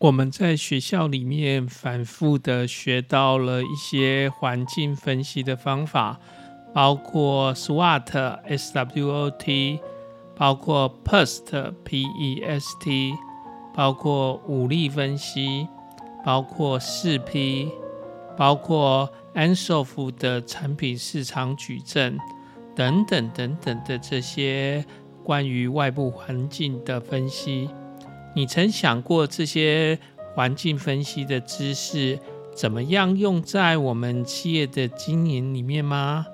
我们在学校里面反复的学到了一些环境分析的方法，包括 SWOT（S-W-O-T），包括 PEST（P-E-S-T），包括武力分析，包括四 P，包括 ANSOF 的产品市场矩阵等等等等的这些关于外部环境的分析。你曾想过这些环境分析的知识怎么样用在我们企业的经营里面吗？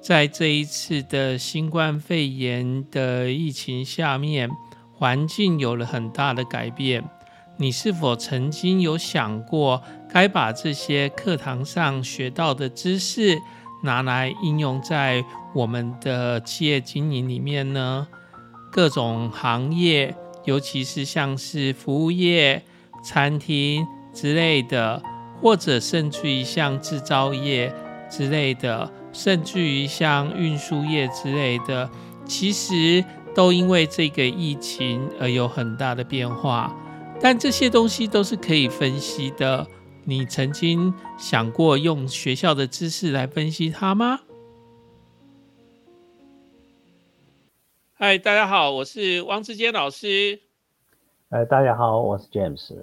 在这一次的新冠肺炎的疫情下面，环境有了很大的改变。你是否曾经有想过，该把这些课堂上学到的知识拿来应用在我们的企业经营里面呢？各种行业。尤其是像是服务业、餐厅之类的，或者甚至于像制造业之类的，甚至于像运输业之类的，其实都因为这个疫情而有很大的变化。但这些东西都是可以分析的。你曾经想过用学校的知识来分析它吗？嗨，大家好，我是汪志坚老师。哎，大家好，我是 James。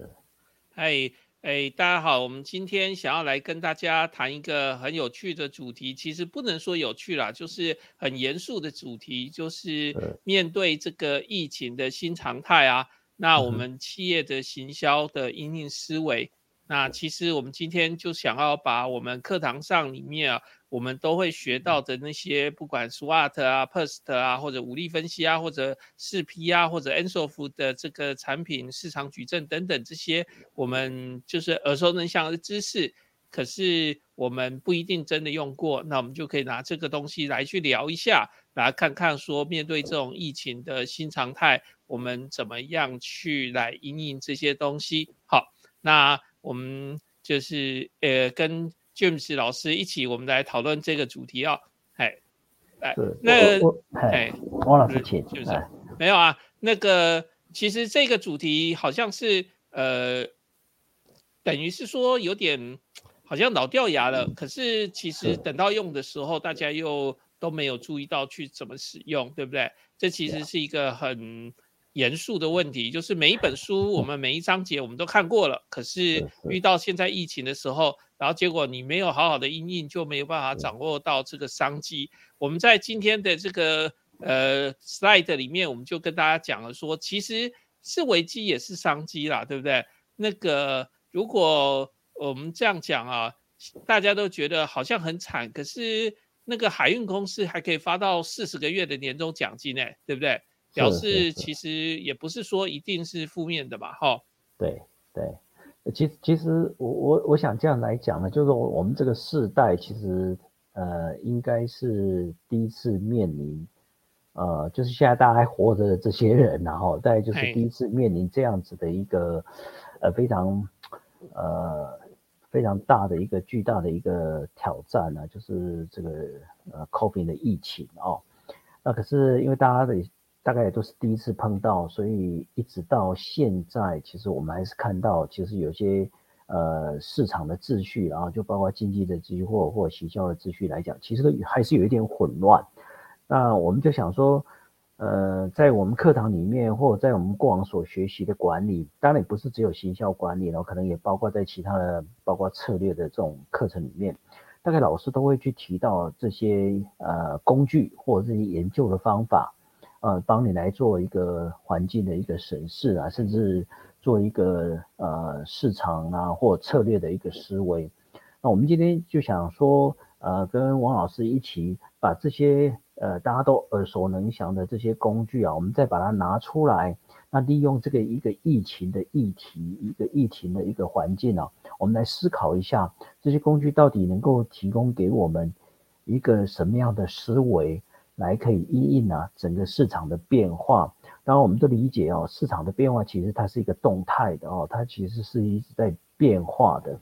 嗨，哎，大家好，我们今天想要来跟大家谈一个很有趣的主题，其实不能说有趣啦，就是很严肃的主题，就是面对这个疫情的新常态啊，那我们企业的行销的应用思维。那其实我们今天就想要把我们课堂上里面啊，我们都会学到的那些，不管 SWOT 啊、PEST 啊，或者武力分析啊，或者四 P 啊，或者 Ansoff 的这个产品市场矩阵等等这些，我们就是耳熟能详的知识，可是我们不一定真的用过，那我们就可以拿这个东西来去聊一下，来看看说面对这种疫情的新常态，我们怎么样去来应应这些东西。好，那。我们就是呃跟 James 老师一起，我们来讨论这个主题啊。哎，哎，那哎，汪老师请，就是没有啊。那个其实这个主题好像是呃，等于是说有点好像老掉牙了。可是其实等到用的时候，大家又都没有注意到去怎么使用，对不对？这其实是一个很。严肃的问题就是每一本书，我们每一章节我们都看过了，可是遇到现在疫情的时候，然后结果你没有好好的应应，就没有办法掌握到这个商机。我们在今天的这个呃 slide 里面，我们就跟大家讲了说，其实是危机也是商机啦，对不对？那个如果我们这样讲啊，大家都觉得好像很惨，可是那个海运公司还可以发到四十个月的年终奖金呢，对不对？表示其实也不是说一定是负面的吧，哈。对对，其实其实我我我想这样来讲呢，就是我们这个世代其实呃应该是第一次面临，呃就是现在大家还活着的这些人，然后再就是第一次面临这样子的一个呃非常呃非常大的一个巨大的一个挑战呢，就是这个呃 COVID 的疫情哦。那可是因为大家的。大概也都是第一次碰到，所以一直到现在，其实我们还是看到，其实有些呃市场的秩序，然后就包括经济的秩序或或行销的秩序来讲，其实都还是有一点混乱。那我们就想说，呃，在我们课堂里面，或者在我们过往所学习的管理，当然也不是只有行销管理，然后可能也包括在其他的，包括策略的这种课程里面，大概老师都会去提到这些呃工具或者这些研究的方法。呃，帮你来做一个环境的一个审视啊，甚至做一个呃市场啊或策略的一个思维。那我们今天就想说，呃，跟王老师一起把这些呃大家都耳熟能详的这些工具啊，我们再把它拿出来，那利用这个一个疫情的议题，一个疫情的一个环境啊，我们来思考一下这些工具到底能够提供给我们一个什么样的思维。来可以因应啊整个市场的变化，当然我们都理解哦，市场的变化其实它是一个动态的哦，它其实是一直在变化的。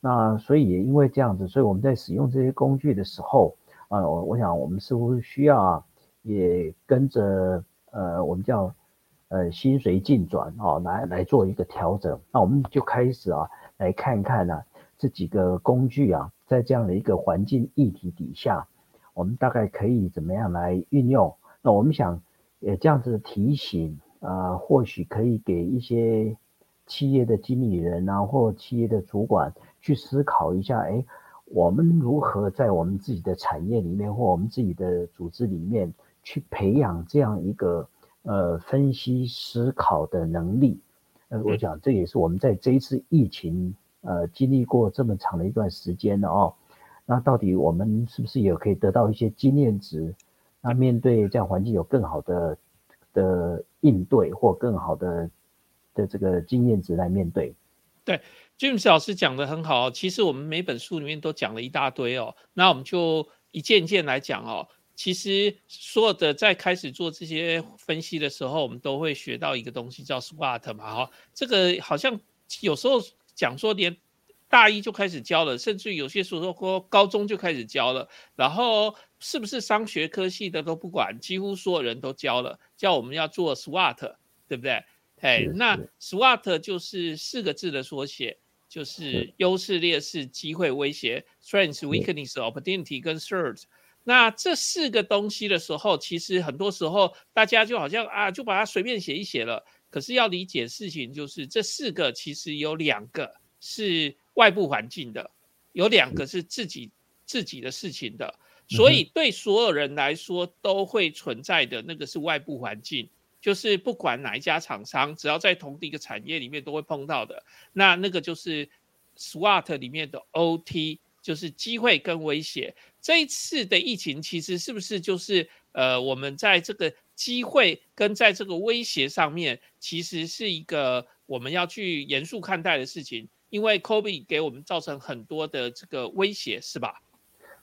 那所以也因为这样子，所以我们在使用这些工具的时候啊，我我想我们似乎需要啊，也跟着呃我们叫呃心随境转哦，来来做一个调整。那我们就开始啊，来看看呢这几个工具啊，在这样的一个环境议题底下，我们大概可以怎么样来运用？那我们想，呃，这样子的提醒啊，或许可以给一些企业的经理人啊，或企业的主管去思考一下，哎。我们如何在我们自己的产业里面或我们自己的组织里面去培养这样一个呃分析思考的能力？呃，我想这也是我们在这一次疫情呃经历过这么长的一段时间了哦。那到底我们是不是也可以得到一些经验值？那面对这样环境有更好的的应对或更好的的这个经验值来面对？对。James 老师讲的很好，其实我们每本书里面都讲了一大堆哦，那我们就一件件来讲哦。其实所有的在开始做这些分析的时候，我们都会学到一个东西叫 SWOT 嘛，哈，这个好像有时候讲说连大一就开始教了，甚至有些时候说高中就开始教了，然后是不是商学科系的都不管，几乎所有人都教了，叫我们要做 SWOT，对不对？哎，那 SWOT 就是四个字的缩写。就是优势、劣势、机会、威胁 （strength、weakness、opportunity） 跟 threat。那这四个东西的时候，其实很多时候大家就好像啊，就把它随便写一写了。可是要理解事情，就是这四个其实有两个是外部环境的，有两个是自己自己的事情的。所以对所有人来说都会存在的那个是外部环境。就是不管哪一家厂商，只要在同一个产业里面都会碰到的，那那个就是 SWOT 里面的 OT，就是机会跟威胁。这一次的疫情其实是不是就是呃，我们在这个机会跟在这个威胁上面，其实是一个我们要去严肃看待的事情，因为 COVID 给我们造成很多的这个威胁，是吧？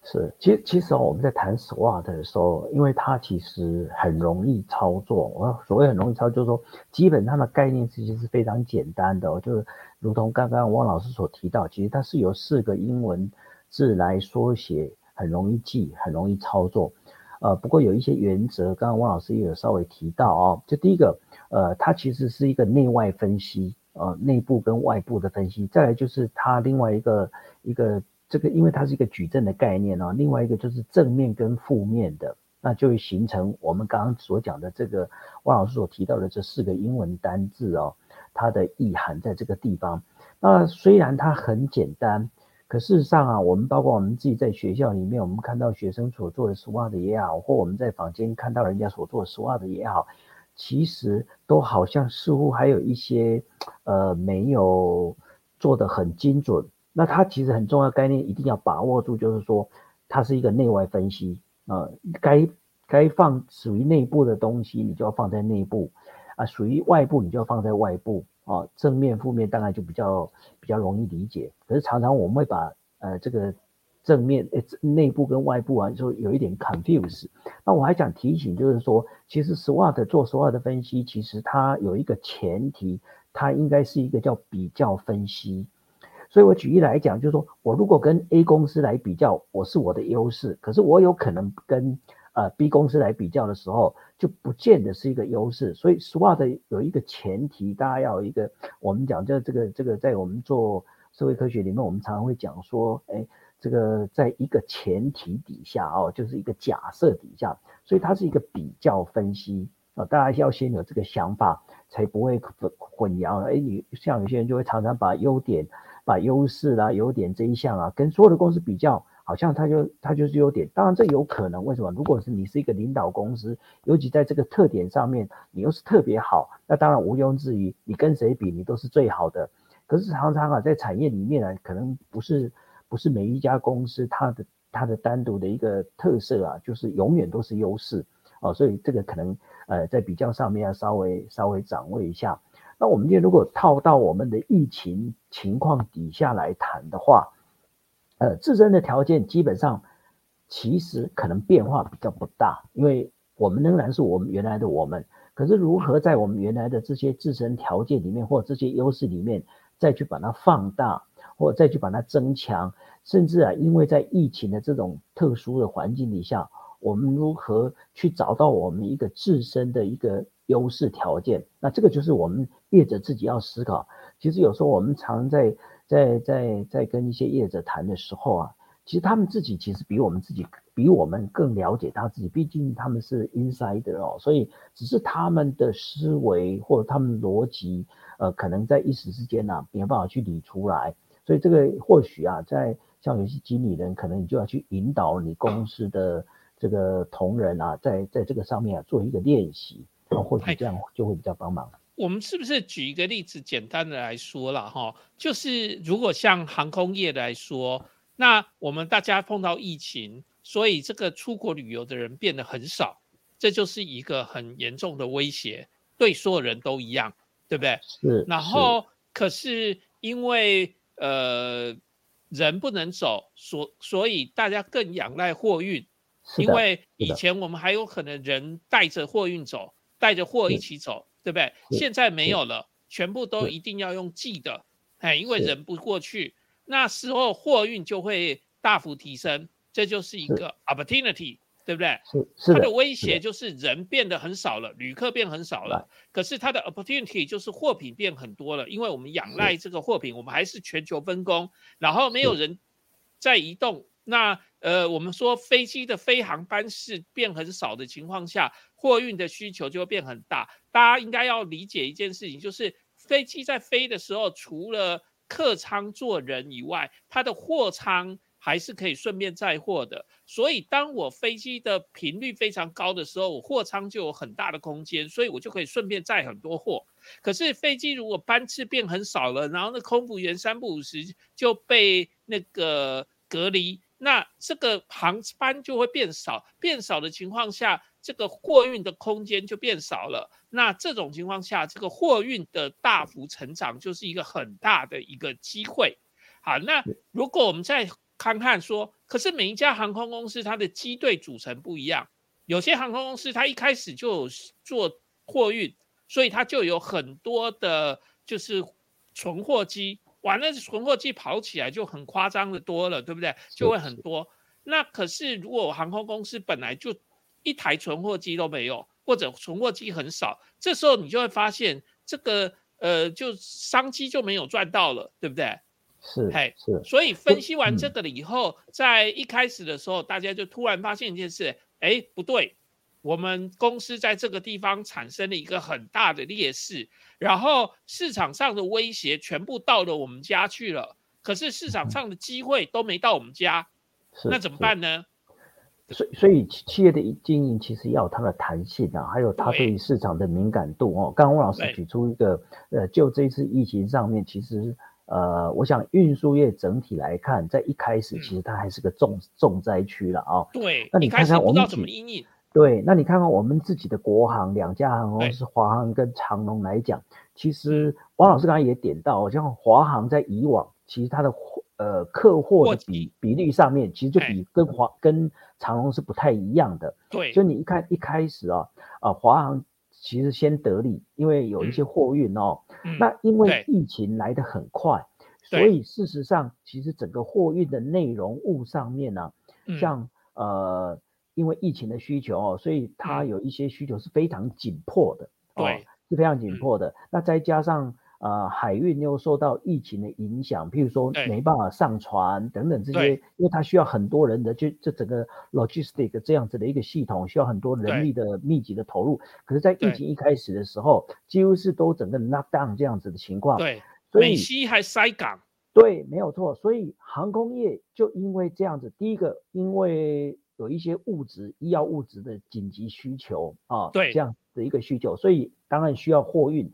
是，其实其实我们在谈 SWOT 的时候，因为它其实很容易操作。我所谓很容易操作，就是说基本上的概念其实是非常简单的，就是如同刚刚汪老师所提到，其实它是由四个英文字来缩写，很容易记，很容易操作。呃，不过有一些原则，刚刚汪老师也有稍微提到哦。就第一个，呃，它其实是一个内外分析，呃，内部跟外部的分析。再来就是它另外一个一个。这个因为它是一个矩阵的概念哦，另外一个就是正面跟负面的，那就会形成我们刚刚所讲的这个汪老师所提到的这四个英文单字哦，它的意涵在这个地方。那虽然它很简单，可事实上啊，我们包括我们自己在学校里面，我们看到学生所做的 SWOT 也好，或我们在房间看到人家所做的 SWOT 也好，其实都好像似乎还有一些呃没有做的很精准。那它其实很重要概念，一定要把握住，就是说它是一个内外分析啊，该该放属于内部的东西，你就要放在内部啊，属于外部你就要放在外部啊，正面负面当然就比较比较容易理解。可是常常我们会把呃这个正面诶内部跟外部啊，就有一点 confuse。那我还想提醒，就是说其实 SWOT 做 SWOT 分析，其实它有一个前提，它应该是一个叫比较分析。所以我举例来讲，就是说我如果跟 A 公司来比较，我是我的优势，可是我有可能跟呃 B 公司来比较的时候，就不见得是一个优势。所以 SWOT 有一个前提，大家要有一个，我们讲这这个这个，在我们做社会科学里面，我们常常会讲说，哎，这个在一个前提底下哦，就是一个假设底下，所以它是一个比较分析啊，大家要先有这个想法，才不会混混淆。哎，你像有些人就会常常把优点。把优势啦、优点这一项啊，跟所有的公司比较，好像它就它就是优点。当然这有可能，为什么？如果是你是一个领导公司，尤其在这个特点上面，你又是特别好，那当然毋庸置疑，你跟谁比，你都是最好的。可是常常啊，在产业里面呢，可能不是不是每一家公司它的它的单独的一个特色啊，就是永远都是优势哦。所以这个可能呃，在比较上面要稍微稍微掌握一下。那我们今天如果套到我们的疫情情况底下来谈的话，呃，自身的条件基本上其实可能变化比较不大，因为我们仍然是我们原来的我们。可是如何在我们原来的这些自身条件里面或这些优势里面再去把它放大，或再去把它增强，甚至啊，因为在疫情的这种特殊的环境底下，我们如何去找到我们一个自身的一个。优势条件。那这个就是我们业者自己要思考。其实有时候我们常在在在在跟一些业者谈的时候啊，其实他们自己其实比我们自己比我们更了解他自己，毕竟他们是 insider 哦，所以只是他们的思维或者他们逻辑，呃，可能在一时之间呢没有办法去理出来。所以这个或许啊，在像有些经理人，可能你就要去引导你公司的这个同仁啊，在在这个上面啊做一个练习，或许这样就会比较帮忙。我们是不是举一个例子，简单的来说了哈，就是如果像航空业来说，那我们大家碰到疫情，所以这个出国旅游的人变得很少，这就是一个很严重的威胁，对所有人都一样，对不对？是。然后可是因为呃。人不能走，所所以大家更仰赖货运，因为以前我们还有可能人带着货运走，带着货一起走，对不对？现在没有了，全部都一定要用寄的，哎，因为人不过去，那时候货运就会大幅提升，这就是一个 opportunity。对不对？是是它的威胁就是人变得很少了，旅客变很少了。可是它的 opportunity 就是货品变很多了，因为我们仰赖这个货品，我们还是全球分工，然后没有人在移动。那呃，我们说飞机的飞航班次变很少的情况下，货运的需求就会变很大。大家应该要理解一件事情，就是飞机在飞的时候，除了客舱坐人以外，它的货舱。还是可以顺便载货的，所以当我飞机的频率非常高的时候，我货舱就有很大的空间，所以我就可以顺便载很多货。可是飞机如果班次变很少了，然后那空服员三不五时就被那个隔离，那这个航班就会变少，变少的情况下，这个货运的空间就变少了。那这种情况下，这个货运的大幅成长就是一个很大的一个机会。好，那如果我们在看看说，可是每一家航空公司它的机队组成不一样，有些航空公司它一开始就有做货运，所以它就有很多的，就是存货机，完了存货机跑起来就很夸张的多了，对不对？就会很多。那可是如果航空公司本来就一台存货机都没有，或者存货机很少，这时候你就会发现这个呃，就商机就没有赚到了，对不对？是，嘿，是，所以分析完这个了以后，在一开始的时候，大家就突然发现一件事，哎，不对，我们公司在这个地方产生了一个很大的劣势，然后市场上的威胁全部到了我们家去了，可是市场上的机会都没到我们家，那怎么办呢？所以，所以企业的经营其实要有它的弹性啊，还有它对于市场的敏感度哦。刚刚吴老师举出一个，呃，就这次疫情上面，其实。呃，我想运输业整体来看，在一开始其实它还是个重重灾区了啊。对，那你看看我们怎么应应？对，那你看看我们自己的国航两家航空公司，华航跟长龙来讲，其实王老师刚才也点到，像华航在以往其实它的呃客货的比比例上面，其实就比跟华跟长龙是不太一样的。对，所以你一看一开始啊啊华航。其实先得利，因为有一些货运哦，那因为疫情来得很快，所以事实上其实整个货运的内容物上面呢，像呃，因为疫情的需求哦，所以它有一些需求是非常紧迫的，对，是非常紧迫的。那再加上。呃，海运又受到疫情的影响，譬如说没办法上船等等这些，因为它需要很多人的，就这整个 logistic 这样子的一个系统，需要很多人力的密集的投入。可是，在疫情一开始的时候，几乎是都整个 lock down 这样子的情况。对，美西还塞港。对，没有错。所以航空业就因为这样子，第一个，因为有一些物质、医药物质的紧急需求啊，对，这样的一个需求，所以当然需要货运。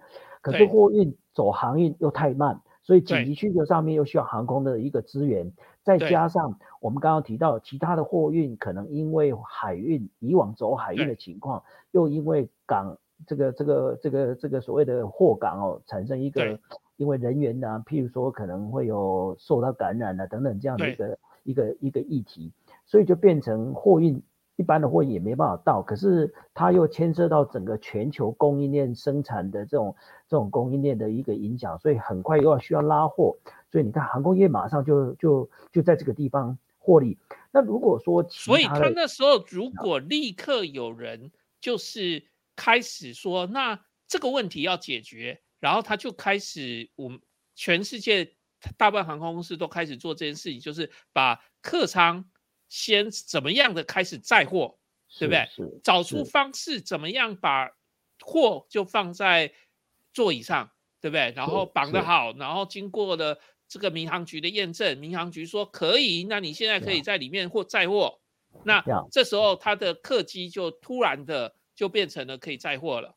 可是货运走航运又太慢，所以紧急需求上面又需要航空的一个资源，再加上我们刚刚提到其他的货运，可能因为海运以往走海运的情况，又因为港这个这个这个这个所谓的货港哦，产生一个因为人员呢，譬如说可能会有受到感染啊等等这样的一个一个一个议题，所以就变成货运。一般的货也没办法到，可是它又牵涉到整个全球供应链生产的这种这种供应链的一个影响，所以很快又要需要拉货，所以你看航空业马上就就就在这个地方获利。那如果说，所以他那时候如果立刻有人就是开始说，那这个问题要解决，然后他就开始，我们全世界大半航空公司都开始做这件事情，就是把客舱先怎么样的开始载货，对不对？找出方式怎么样把货就放在座椅上，对不对？然后绑得好，然后经过了这个民航局的验证，民航局说可以，那你现在可以在里面或载货。那这时候他的客机就突然的就变成了可以载货了。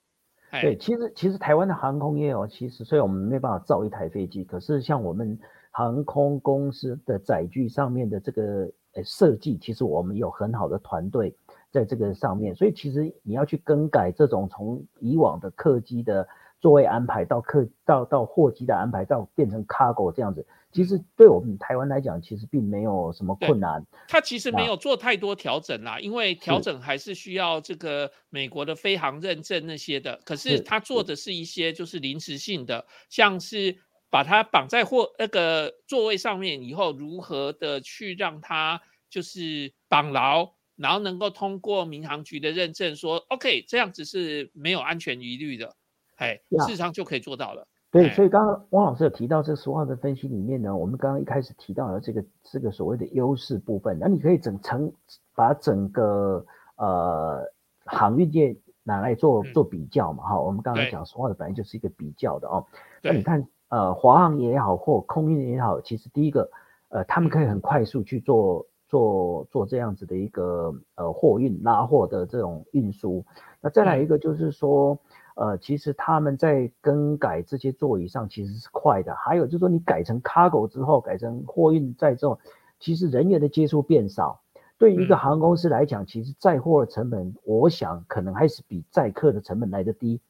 对，其实其实台湾的航空业哦，其实虽然我们没办法造一台飞机，可是像我们航空公司的载具上面的这个呃设计，其实我们有很好的团队在这个上面，所以其实你要去更改这种从以往的客机的座位安排到客到到货机的安排到变成 cargo 这样子。其实对我们台湾来讲，其实并没有什么困难。它其实没有做太多调整啦，因为调整还是需要这个美国的飞航认证那些的。可是它做的是一些就是临时性的，像是把它绑在货那个座位上面以后，如何的去让它就是绑牢，然后能够通过民航局的认证，说 OK 这样子是没有安全疑虑的，哎，事实上就可以做到了。对，所以刚刚汪老师有提到这个俗话的分析里面呢，我们刚刚一开始提到了这个这个所谓的优势部分，那你可以整成把整个呃航运界拿来做做比较嘛，哈，我们刚才讲俗话的本来就是一个比较的哦，那你看呃华航也好或空运也好，其实第一个呃他们可以很快速去做做做这样子的一个呃货运拉货的这种运输，那再来一个就是说。呃，其实他们在更改这些座椅上其实是快的。还有就是说，你改成 cargo 之后，改成货运载重，其实人员的接触变少。对于一个航空公司来讲，其实载货的成本，我想可能还是比载客的成本来的低。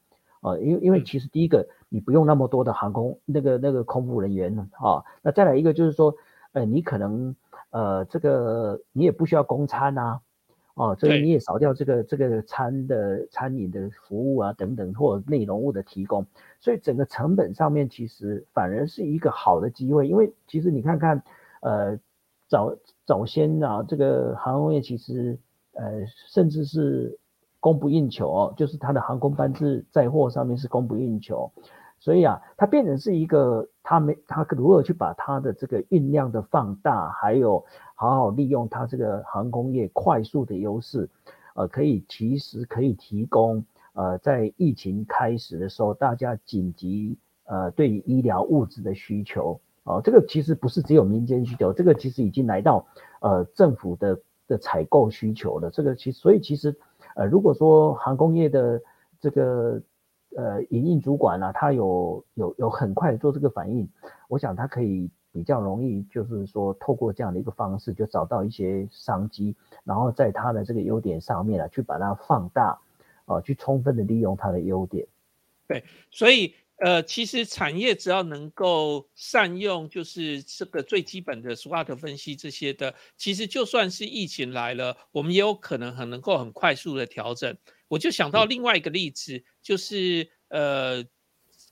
呃，因为因为其实第一个，你不用那么多的航空那个那个空服人员啊。那再来一个就是说，呃，你可能呃这个你也不需要供餐啊。哦，所以你也少掉这个这个餐的餐饮的服务啊等等，或内容物的提供，所以整个成本上面其实反而是一个好的机会，因为其实你看看，呃，早早先啊，这个航空业其实呃甚至是供不应求哦，就是它的航空班次载货上面是供不应求。所以啊，它变成是一个，它没它如何去把它的这个运量的放大，还有好好利用它这个航空业快速的优势，呃，可以其实可以提供，呃，在疫情开始的时候，大家紧急呃对医疗物资的需求，哦，这个其实不是只有民间需求，这个其实已经来到呃政府的的采购需求了。这个其所以其实呃如果说航空业的这个。呃，营运主管呢，他有有有很快做这个反应，我想他可以比较容易，就是说透过这样的一个方式，就找到一些商机，然后在他的这个优点上面啊，去把它放大，啊，去充分的利用他的优点。对，所以呃，其实产业只要能够善用，就是这个最基本的 SWOT 分析这些的，其实就算是疫情来了，我们也有可能很能够很快速的调整。我就想到另外一个例子，就是呃，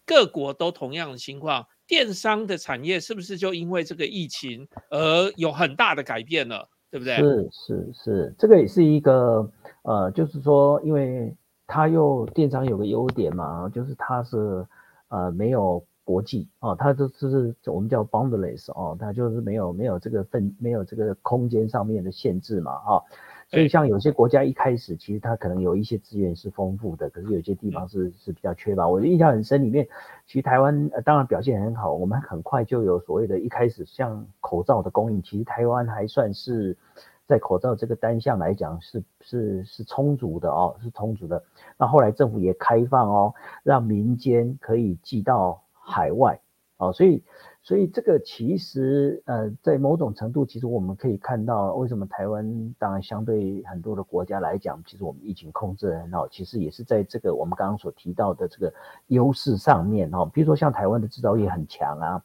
各国都同样的情况，电商的产业是不是就因为这个疫情而有很大的改变了，对不对？是是是，这个也是一个呃，就是说，因为它又电商有个优点嘛，就是它是呃没有国际哦，它就是我们叫 boundless 哦，它就是没有没有这个分没有这个空间上面的限制嘛，哈。所以像有些国家一开始其实它可能有一些资源是丰富的，可是有些地方是是比较缺乏。我的印象很深，里面其实台湾呃当然表现很好，我们很快就有所谓的一开始像口罩的供应，其实台湾还算是在口罩这个单项来讲是是是充足的哦，是充足的。那后来政府也开放哦，让民间可以寄到海外哦，所以。所以这个其实，呃，在某种程度，其实我们可以看到，为什么台湾当然相对很多的国家来讲，其实我们疫情控制很好，其实也是在这个我们刚刚所提到的这个优势上面哈。比如说像台湾的制造业很强啊，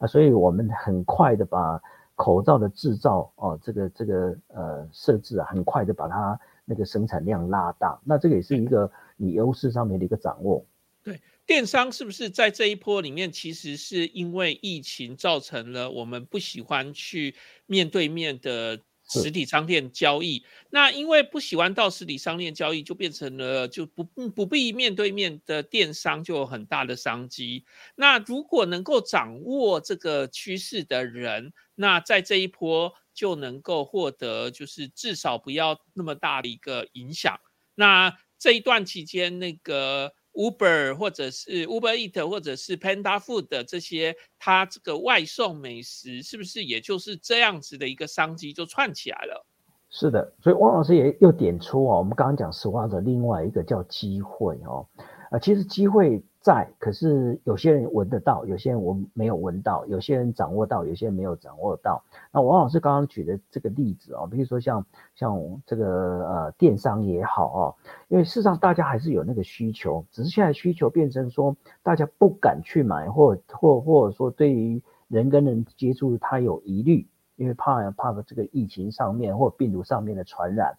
啊，所以我们很快的把口罩的制造哦，这个这个呃设置啊，很快的把它那个生产量拉大，那这个也是一个你优势上面的一个掌握。对。电商是不是在这一波里面，其实是因为疫情造成了我们不喜欢去面对面的实体商店交易。那因为不喜欢到实体商店交易，就变成了就不不必面对面的电商就有很大的商机。那如果能够掌握这个趋势的人，那在这一波就能够获得就是至少不要那么大的一个影响。那这一段期间，那个。Uber 或者是 Uber Eat 或者是 Panda Food 的这些，它这个外送美食是不是也就是这样子的一个商机就串起来了？是的，所以汪老师也又点出哦，我们刚刚讲实话的另外一个叫机会哦，啊，其实机会。在，可是有些人闻得到，有些人我没有闻到，有些人掌握到，有些人没有掌握到。那王老师刚刚举的这个例子啊，比如说像像这个呃电商也好哦，因为事实上大家还是有那个需求，只是现在需求变成说大家不敢去买，或或或者说对于人跟人接触他有疑虑，因为怕怕这个疫情上面或病毒上面的传染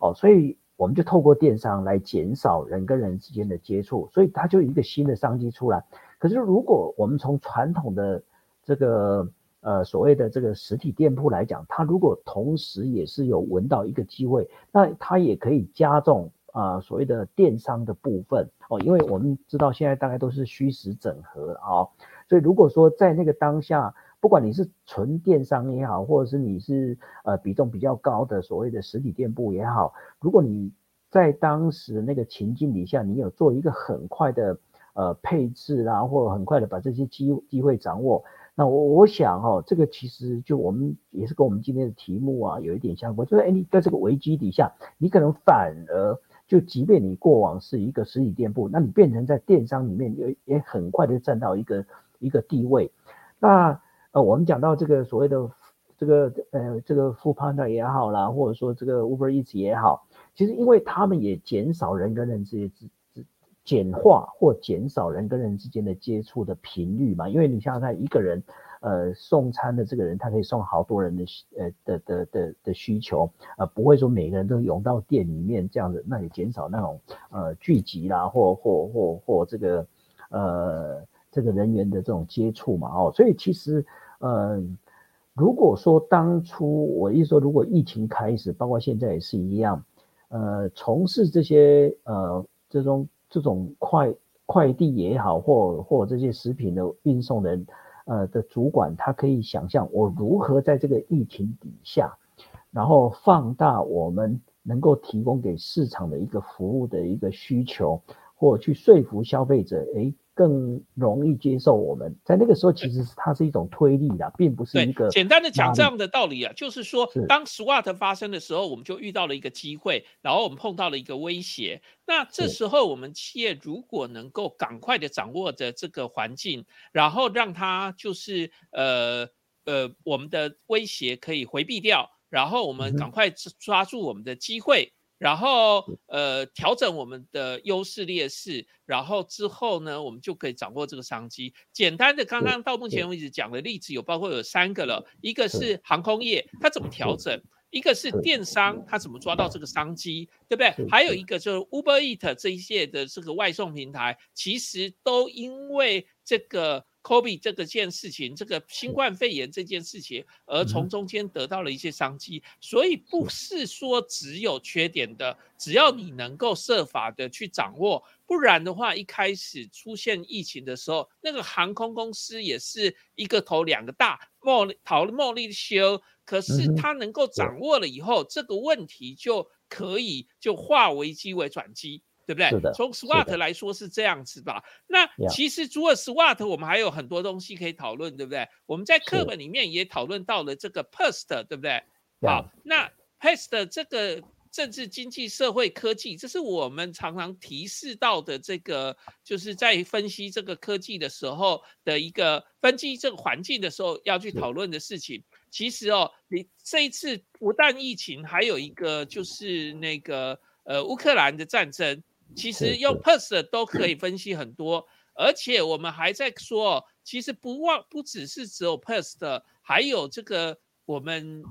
哦，所以。我们就透过电商来减少人跟人之间的接触，所以它就一个新的商机出来。可是如果我们从传统的这个呃所谓的这个实体店铺来讲，它如果同时也是有闻到一个机会，那它也可以加重啊所谓的电商的部分哦，因为我们知道现在大概都是虚实整合啊，所以如果说在那个当下。不管你是纯电商也好，或者是你是呃比重比较高的所谓的实体店铺也好，如果你在当时那个情境底下，你有做一个很快的呃配置啦，或者很快的把这些机机会掌握，那我我想哈，这个其实就我们也是跟我们今天的题目啊有一点相关，就是哎你在这个危机底下，你可能反而就即便你过往是一个实体店铺，那你变成在电商里面也也很快的占到一个一个地位，那。呃，我们讲到这个所谓的这个呃这个富 partner 也好啦，或者说这个 Uber Eats 也好，其实因为他们也减少人跟人之间之之简化或减少人跟人之间的接触的频率嘛。因为你想想，一个人呃送餐的这个人，他可以送好多人的呃的的的的需求，呃不会说每个人都涌到店里面这样子，那也减少那种呃聚集啦，或或或或这个呃。这个人员的这种接触嘛，哦，所以其实，呃，如果说当初我一说，如果疫情开始，包括现在也是一样，呃，从事这些呃这种这种快快递也好，或或这些食品的运送人，呃的主管，他可以想象我如何在这个疫情底下，然后放大我们能够提供给市场的一个服务的一个需求，或去说服消费者，诶。更容易接受我们。在那个时候，其实它是一种推力的，并不是一个简单的讲这样的道理啊，就是说，当 SWAT 发生的时候，我们就遇到了一个机会，然后我们碰到了一个威胁。那这时候，我们企业如果能够赶快的掌握着这个环境，然后让它就是呃呃，我们的威胁可以回避掉，然后我们赶快抓住我们的机会。然后，呃，调整我们的优势劣势，然后之后呢，我们就可以掌握这个商机。简单的，刚刚到目前为止讲的例子有包括有三个了，一个是。航空业，它怎么调整；一个是电商，它怎么抓到这个商机，对不对？还有一个就是 Uber Eat 这一些的这个外送平台，其实都因为这个。COVID 这个件事情，这个新冠肺炎这件事情，而从中间得到了一些商机，所以不是。说只有缺点的，只要你能够设法的去掌握，不然的话，一开始出现疫情的时候，那个航空公司也是一个头两个大，莫讨论茉莉修，可是他能够掌握了以后，这个问题就可以就化危机为转机。对不对？从 SWOT 来说是这样子吧。那其实除了 SWOT，我们还有很多东西可以讨论，对不对？我们在课本里面也讨论到了这个 PEST，对不对？好，那 PEST 这个政治、经济、社会、科技，这是我们常常提示到的这个，就是在分析这个科技的时候的一个分析这个环境的时候要去讨论的事情。其实哦，你这一次不但疫情，还有一个就是那个呃乌克兰的战争。其实用 PERS 都可以分析很多，而且我们还在说，其实不忘不只是只有 PERS 的，还有这个我们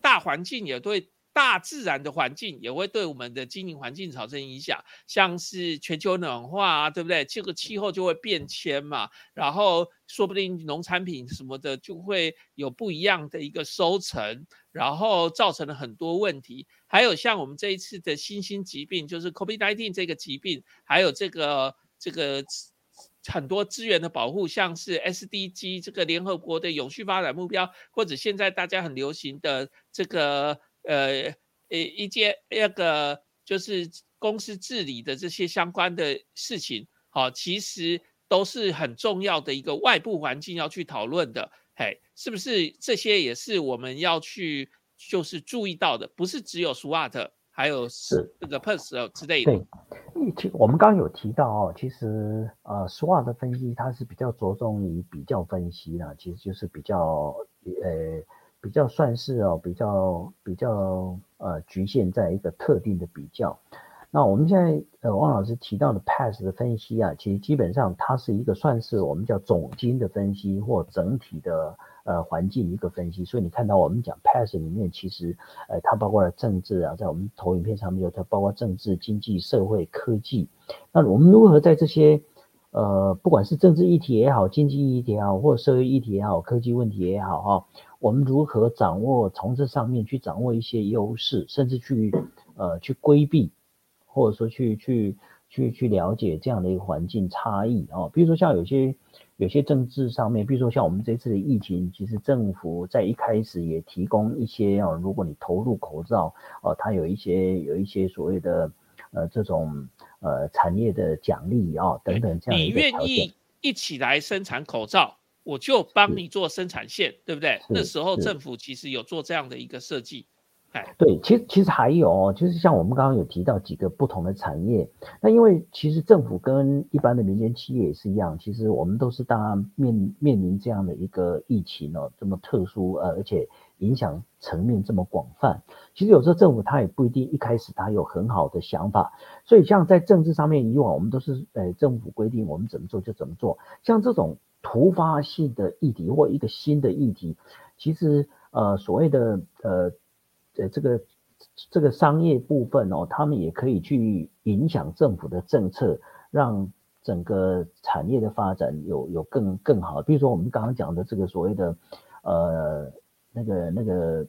大环境也对大自然的环境也会对我们的经营环境产生影响，像是全球暖化啊，对不对？这个气候就会变迁嘛，然后说不定农产品什么的就会有不一样的一个收成，然后造成了很多问题。还有像我们这一次的新兴疾病，就是 COVID-19 这个疾病，还有这个这个。很多资源的保护，像是 SDG 这个联合国的永续发展目标，或者现在大家很流行的这个呃一一些那个就是公司治理的这些相关的事情，好，其实都是很重要的一个外部环境要去讨论的，嘿，是不是这些也是我们要去就是注意到的，不是只有 SWOT。还有是这个 PERS 之类的。对，其我们刚刚有提到哦，其实呃，SWOT 的分析它是比较着重于比较分析的，其实就是比较呃比较算是哦比较比较呃局限在一个特定的比较。那我们现在呃汪老师提到的 PASS 的分析啊，其实基本上它是一个算是我们叫总经的分析或整体的。呃，环境一个分析，所以你看到我们讲 PASS 里面，其实呃，它包括了政治啊，在我们投影片上面有它包括政治、经济、社会、科技。那我们如何在这些呃，不管是政治议题也好，经济议题也好，或者社会议题也好，科技问题也好哈，我们如何掌握从这上面去掌握一些优势，甚至去呃去规避，或者说去去去去了解这样的一个环境差异啊，比如说像有些。有些政治上面，比如说像我们这次的疫情，其实政府在一开始也提供一些哦，如果你投入口罩哦，它有一些有一些所谓的呃这种呃产业的奖励啊等等这样你愿意一起来生产口罩，我就帮你做生产线，对不对？那时候政府其实有做这样的一个设计。对，其实其实还有哦，就是像我们刚刚有提到几个不同的产业，那因为其实政府跟一般的民间企业也是一样，其实我们都是当然面面临这样的一个疫情哦，这么特殊呃，而且影响层面这么广泛，其实有时候政府他也不一定一开始他有很好的想法，所以像在政治上面以往我们都是呃政府规定我们怎么做就怎么做，像这种突发性的议题或一个新的议题，其实呃所谓的呃。呃，这个这个商业部分哦，他们也可以去影响政府的政策，让整个产业的发展有有更更好。比如说我们刚刚讲的这个所谓的呃那个那个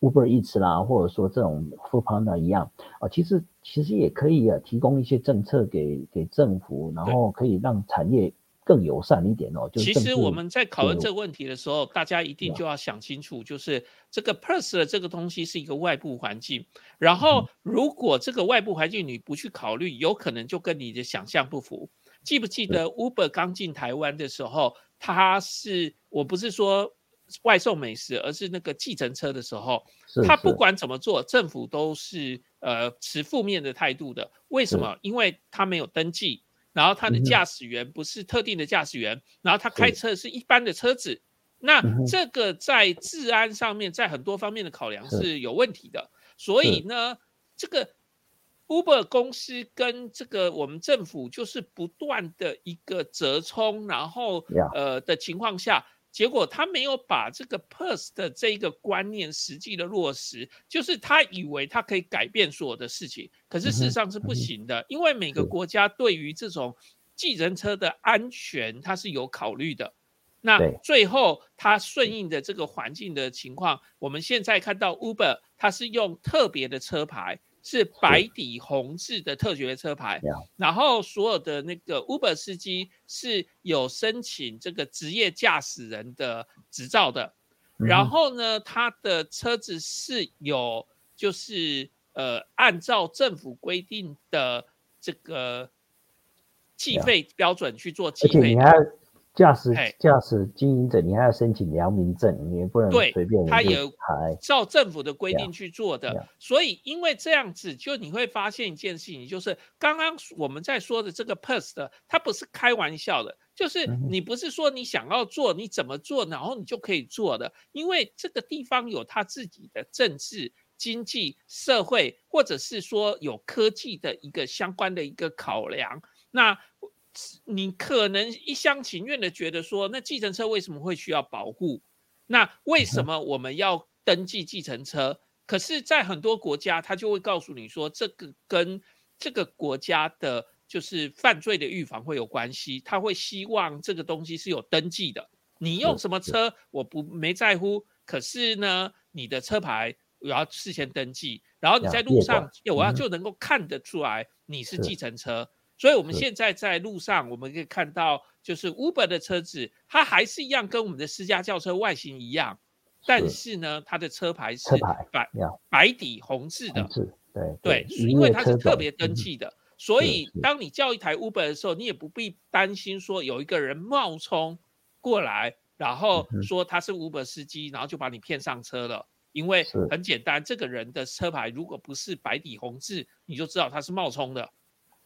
Uber Eats 啦，或者说这种 Food Panda 一样啊，其实其实也可以啊，提供一些政策给给政府，然后可以让产业。更友善一点哦。就其实我们在讨论这个问题的时候，大家一定就要想清楚，就是这个 purse 的这个东西是一个外部环境。然后，如果这个外部环境你不去考虑，有可能就跟你的想象不符。记不记得 Uber 刚进台湾的时候，它是我不是说外送美食，而是那个计程车的时候，他不管怎么做，政府都是呃持负面的态度的。为什么？因为他没有登记。然后他的驾驶员不是特定的驾驶员，然后他开车是一般的车子，那这个在治安上面，在很多方面的考量是有问题的。所以呢，这个 Uber 公司跟这个我们政府就是不断的一个折冲，然后呃的情况下。结果他没有把这个 purse 的这一个观念实际的落实，就是他以为他可以改变所有的事情，可是事实上是不行的，因为每个国家对于这种计程车的安全，它是有考虑的。那最后它顺应的这个环境的情况，我们现在看到 Uber 它是用特别的车牌。是白底红字的特别车牌，然后所有的那个 Uber 司机是有申请这个职业驾驶人的执照的，然后呢，他的车子是有就是呃按照政府规定的这个计费标准去做计费。驾驶驾驶经营者，你还要申请良民证，你也不能随便。他也照政府的规定去做的，所以因为这样子，就你会发现一件事情，就是刚刚我们在说的这个 PERS 的，它不是开玩笑的，就是你不是说你想要做，你怎么做，然后你就可以做的，因为这个地方有他自己的政治、经济、社会，或者是说有科技的一个相关的一个考量，那。你可能一厢情愿的觉得说，那计程车为什么会需要保护？那为什么我们要登记计程车？可是，在很多国家，他就会告诉你说，这个跟这个国家的，就是犯罪的预防会有关系。他会希望这个东西是有登记的。你用什么车，我不没在乎。可是呢，你的车牌我要事先登记，然后你在路上，我要就能够看得出来你是计程车。所以，我们现在在路上，我们可以看到，就是 Uber 的车子，它还是一样跟我们的私家轿车外形一样。但是呢，它的车牌是白白底红字的，对对，因为它是特别登记的，所以当你叫一台 Uber 的时候，你也不必担心说有一个人冒充过来，然后说他是 Uber 司机，然后就把你骗上车了。因为很简单，这个人的车牌如果不是白底红字，你就知道他是冒充的。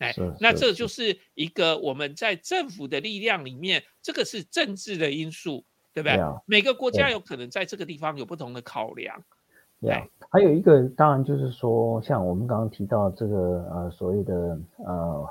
哎，那这就是一个我们在政府的力量里面，这个是政治的因素。对不对？每个国家有可能在这个地方有不同的考量。对，还有一个当然就是说，像我们刚刚提到这个呃所谓的呃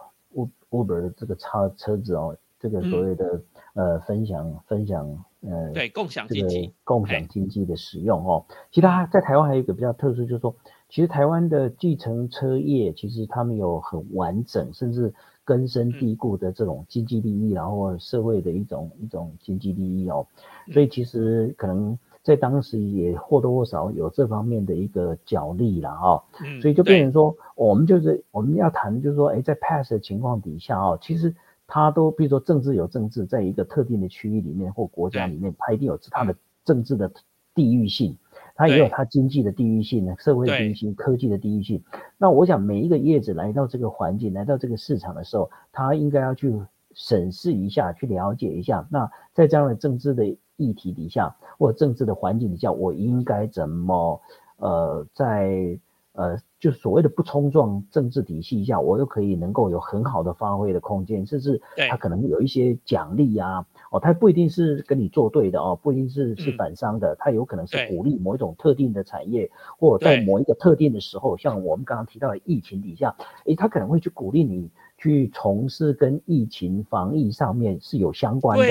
Uber 的这个车车子哦，这个所谓的呃分享分享呃对共享经济共享经济的使用哦，其他在台湾还有一个比较特殊，就是说，其实台湾的计程车业其实他们有很完整，甚至。根深蒂固的这种经济利益，然后社会的一种一种经济利益哦，所以其实可能在当时也或多或少有这方面的一个角力了哈，所以就变成说，我们就是我们要谈，就是说，哎，在 pass 的情况底下哦，其实他都，比如说政治有政治，在一个特定的区域里面或国家里面，它一定有他的政治的地域性。它也有它经济的地域性呢，社会的地域性，科技的地域性。那我想每一个业者来到这个环境，来到这个市场的时候，他应该要去审视一下，去了解一下。那在这样的政治的议题底下，或政治的环境底下，我应该怎么呃在。呃，就所谓的不冲撞政治体系下，我又可以能够有很好的发挥的空间，甚至他可能有一些奖励啊，哦，他不一定是跟你作对的哦，不一定是是反商的，他有可能是鼓励某一种特定的产业，或者在某一个特定的时候，像我们刚刚提到的疫情底下，诶，他可能会去鼓励你去从事跟疫情防疫上面是有相关的。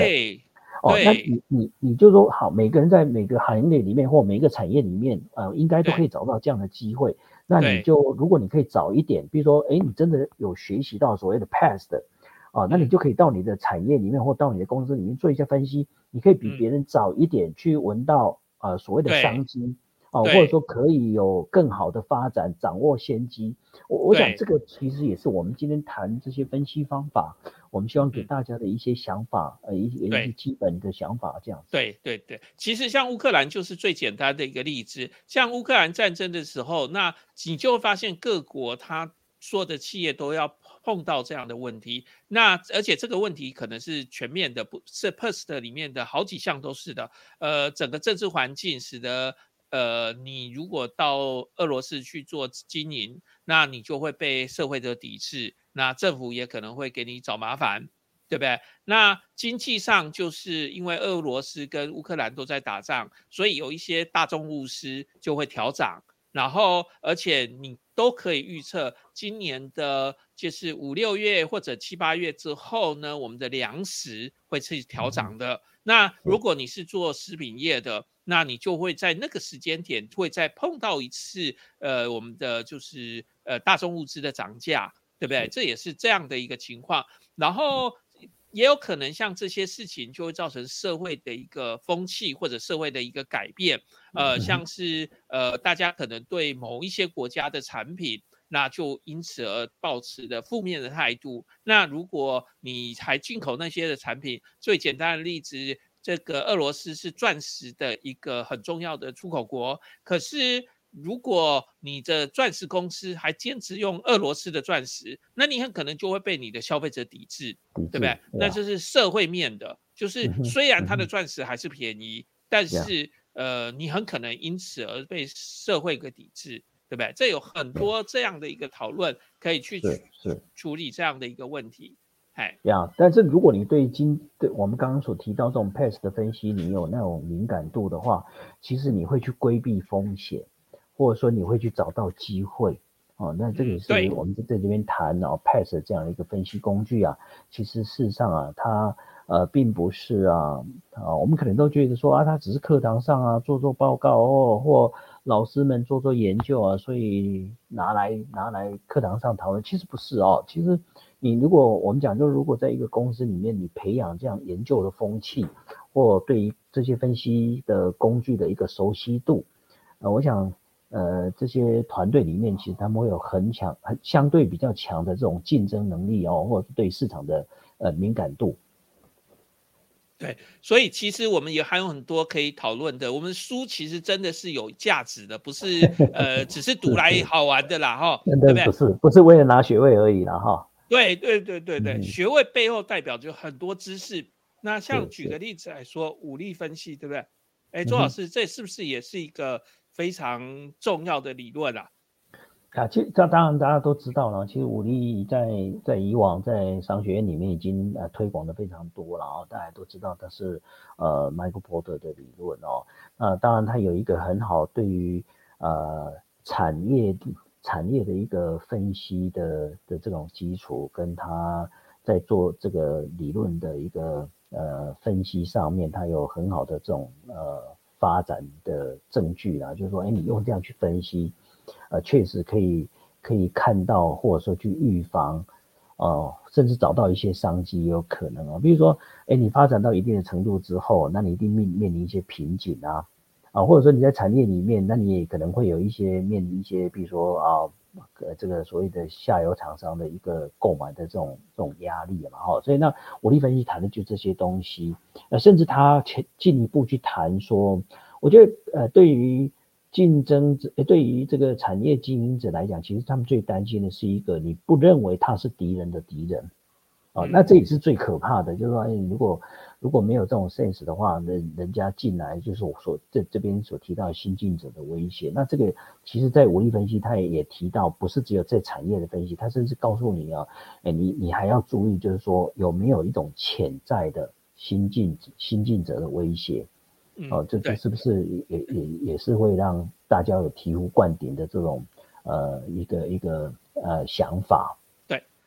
哦，那你你你就说好，每个人在每个行业里面或每一个产业里面，呃，应该都可以找到这样的机会。那你就如果你可以早一点，比如说，哎，你真的有学习到所谓的 past，啊，那你就可以到你的产业里面或到你的公司里面做一下分析，你可以比别人早一点去闻到呃所谓的商机，啊，或者说可以有更好的发展，掌握先机。我我想这个其实也是我们今天谈这些分析方法。我们希望给大家的一些想法，呃，一一些基本的想法，这样。对对对，其实像乌克兰就是最简单的一个例子。像乌克兰战争的时候，那你就会发现各国他说的企业都要碰到这样的问题。那而且这个问题可能是全面的，不是 PERST 里面的好几项都是的。呃，整个政治环境使得，呃，你如果到俄罗斯去做经营，那你就会被社会的抵制。那政府也可能会给你找麻烦，对不对？那经济上就是因为俄罗斯跟乌克兰都在打仗，所以有一些大众物资就会调涨，然后而且你都可以预测今年的，就是五六月或者七八月之后呢，我们的粮食会去调涨的。那如果你是做食品业的，那你就会在那个时间点会再碰到一次，呃，我们的就是呃大众物资的涨价。对不对？这也是这样的一个情况，然后也有可能像这些事情就会造成社会的一个风气或者社会的一个改变，呃，像是呃大家可能对某一些国家的产品，那就因此而抱持的负面的态度。那如果你还进口那些的产品，最简单的例子，这个俄罗斯是钻石的一个很重要的出口国，可是。如果你的钻石公司还坚持用俄罗斯的钻石，那你很可能就会被你的消费者抵制，对不对？那这是社会面的，就是虽然它的钻石还是便宜，但是呃，你很可能因此而被社会给抵制，对不对？这有很多这样的一个讨论可以去是处理这样的一个问题，哎呀，但是如果你对今对我们刚刚所提到这种 pass 的分析，你有那种敏感度的话，其实你会去规避风险。或者说你会去找到机会，哦，那这个也是我们在这边谈哦，pass 这样的一个分析工具啊，其实事实上啊，它呃并不是啊啊，我们可能都觉得说啊，它只是课堂上啊做做报告哦，或老师们做做研究啊，所以拿来拿来课堂上讨论。其实不是哦，其实你如果我们讲，就如果在一个公司里面，你培养这样研究的风气，或对于这些分析的工具的一个熟悉度，呃，我想。呃，这些团队里面，其实他们会有很强、很相对比较强的这种竞争能力哦，或者是对市场的呃敏感度。对，所以其实我们也还有很多可以讨论的。我们书其实真的是有价值的，不是呃只是读来好玩的啦，哈，对不对？不是，不是为了拿学位而已啦，哈。对对对对对，学位背后代表就很多知识。那像举个例子来说，武力分析，对不对？哎，周老师，这是不是也是一个？非常重要的理论啊！啊，其实这当然大家都知道了。其实武力在在以往在商学院里面已经呃推广的非常多了啊，大家都知道它是呃 Michael Porter 的理论哦。那当然它有一个很好对于呃产业产业的一个分析的的这种基础，跟他在做这个理论的一个呃分析上面，它有很好的这种呃。发展的证据啊，就是说，哎，你用这样去分析，呃，确实可以可以看到，或者说去预防，哦，甚至找到一些商机也有可能啊。比如说，哎，你发展到一定的程度之后，那你一定面面临一些瓶颈啊，啊，或者说你在产业里面，那你也可能会有一些面临一些，比如说啊。呃这个所谓的下游厂商的一个购买的这种这种压力嘛，哈，所以那武力分析谈的就这些东西，呃，甚至他前进一步去谈说，我觉得呃，对于竞争者，对于这个产业经营者来讲，其实他们最担心的是一个你不认为他是敌人的敌人，啊，那这也是最可怕的，就是说，哎，如果如果没有这种 sense 的话，人人家进来就是我所这这边所提到新进者的威胁。那这个其实在武力分析，他也也提到，不是只有在产业的分析，他甚至告诉你啊，哎，你你还要注意，就是说有没有一种潜在的新进新进者的威胁？哦，这这是不是也也也是会让大家有醍醐灌顶的这种呃一个一个呃想法？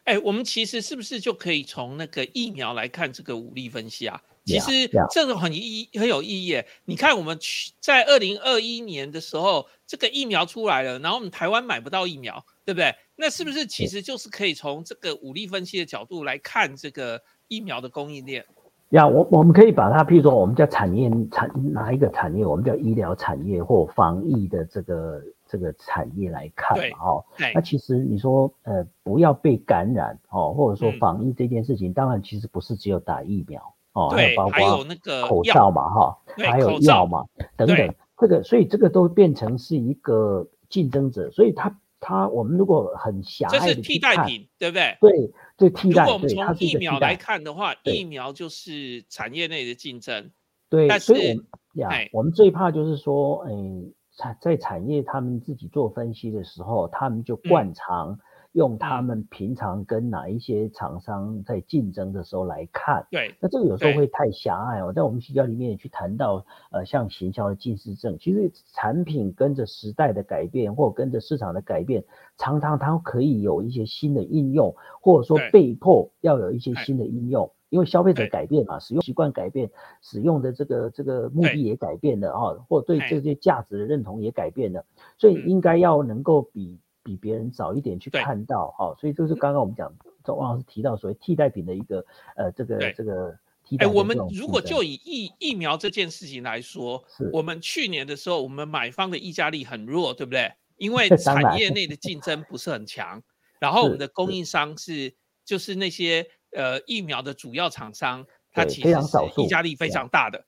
哎，我们其实是不是就可以从那个疫苗来看这个武力分析啊？其实这个很意很有意义。你看，我们去在二零二一年的时候，这个疫苗出来了，然后我们台湾买不到疫苗，对不对？那是不是其实就是可以从这个武力分析的角度来看这个疫苗的供应链？呀，我我们可以把它，譬如说，我们叫产业产哪一个产业？我们叫医疗产业或防疫的这个。这个产业来看嘛，哈，那其实你说，呃，不要被感染哦，或者说防疫这件事情，当然其实不是只有打疫苗哦，还有包括那个口罩嘛，哈，还有药嘛，等等，这个所以这个都变成是一个竞争者，所以他他我们如果很狭隘的替代品，对不对？对，对替代。如果我们从疫苗来看的话，疫苗就是产业内的竞争，对，所以我们呀，我们最怕就是说，嗯。产在产业，他们自己做分析的时候，他们就惯常用他们平常跟哪一些厂商在竞争的时候来看。对，那这个有时候会太狭隘哦。在我们学校里面也去谈到，呃，像行销的近视症，其实产品跟着时代的改变，或跟着市场的改变，常常它可以有一些新的应用，或者说被迫要有一些新的应用。因为消费者改变嘛，使用习惯改变，使用的这个这个目的也改变了啊，或对这些价值的认同也改变了，所以应该要能够比比别人早一点去看到哈，所以就是刚刚我们讲，王老师提到所谓替代品的一个呃这个这个替代。哎，我们如果就以疫疫苗这件事情来说，我们去年的时候，我们买方的议价力很弱，对不对？因为 产业内的。竞争不是很强，然后我们的供。应商是就是那些。呃，疫苗的主要厂商，它其实是溢价力非常大的。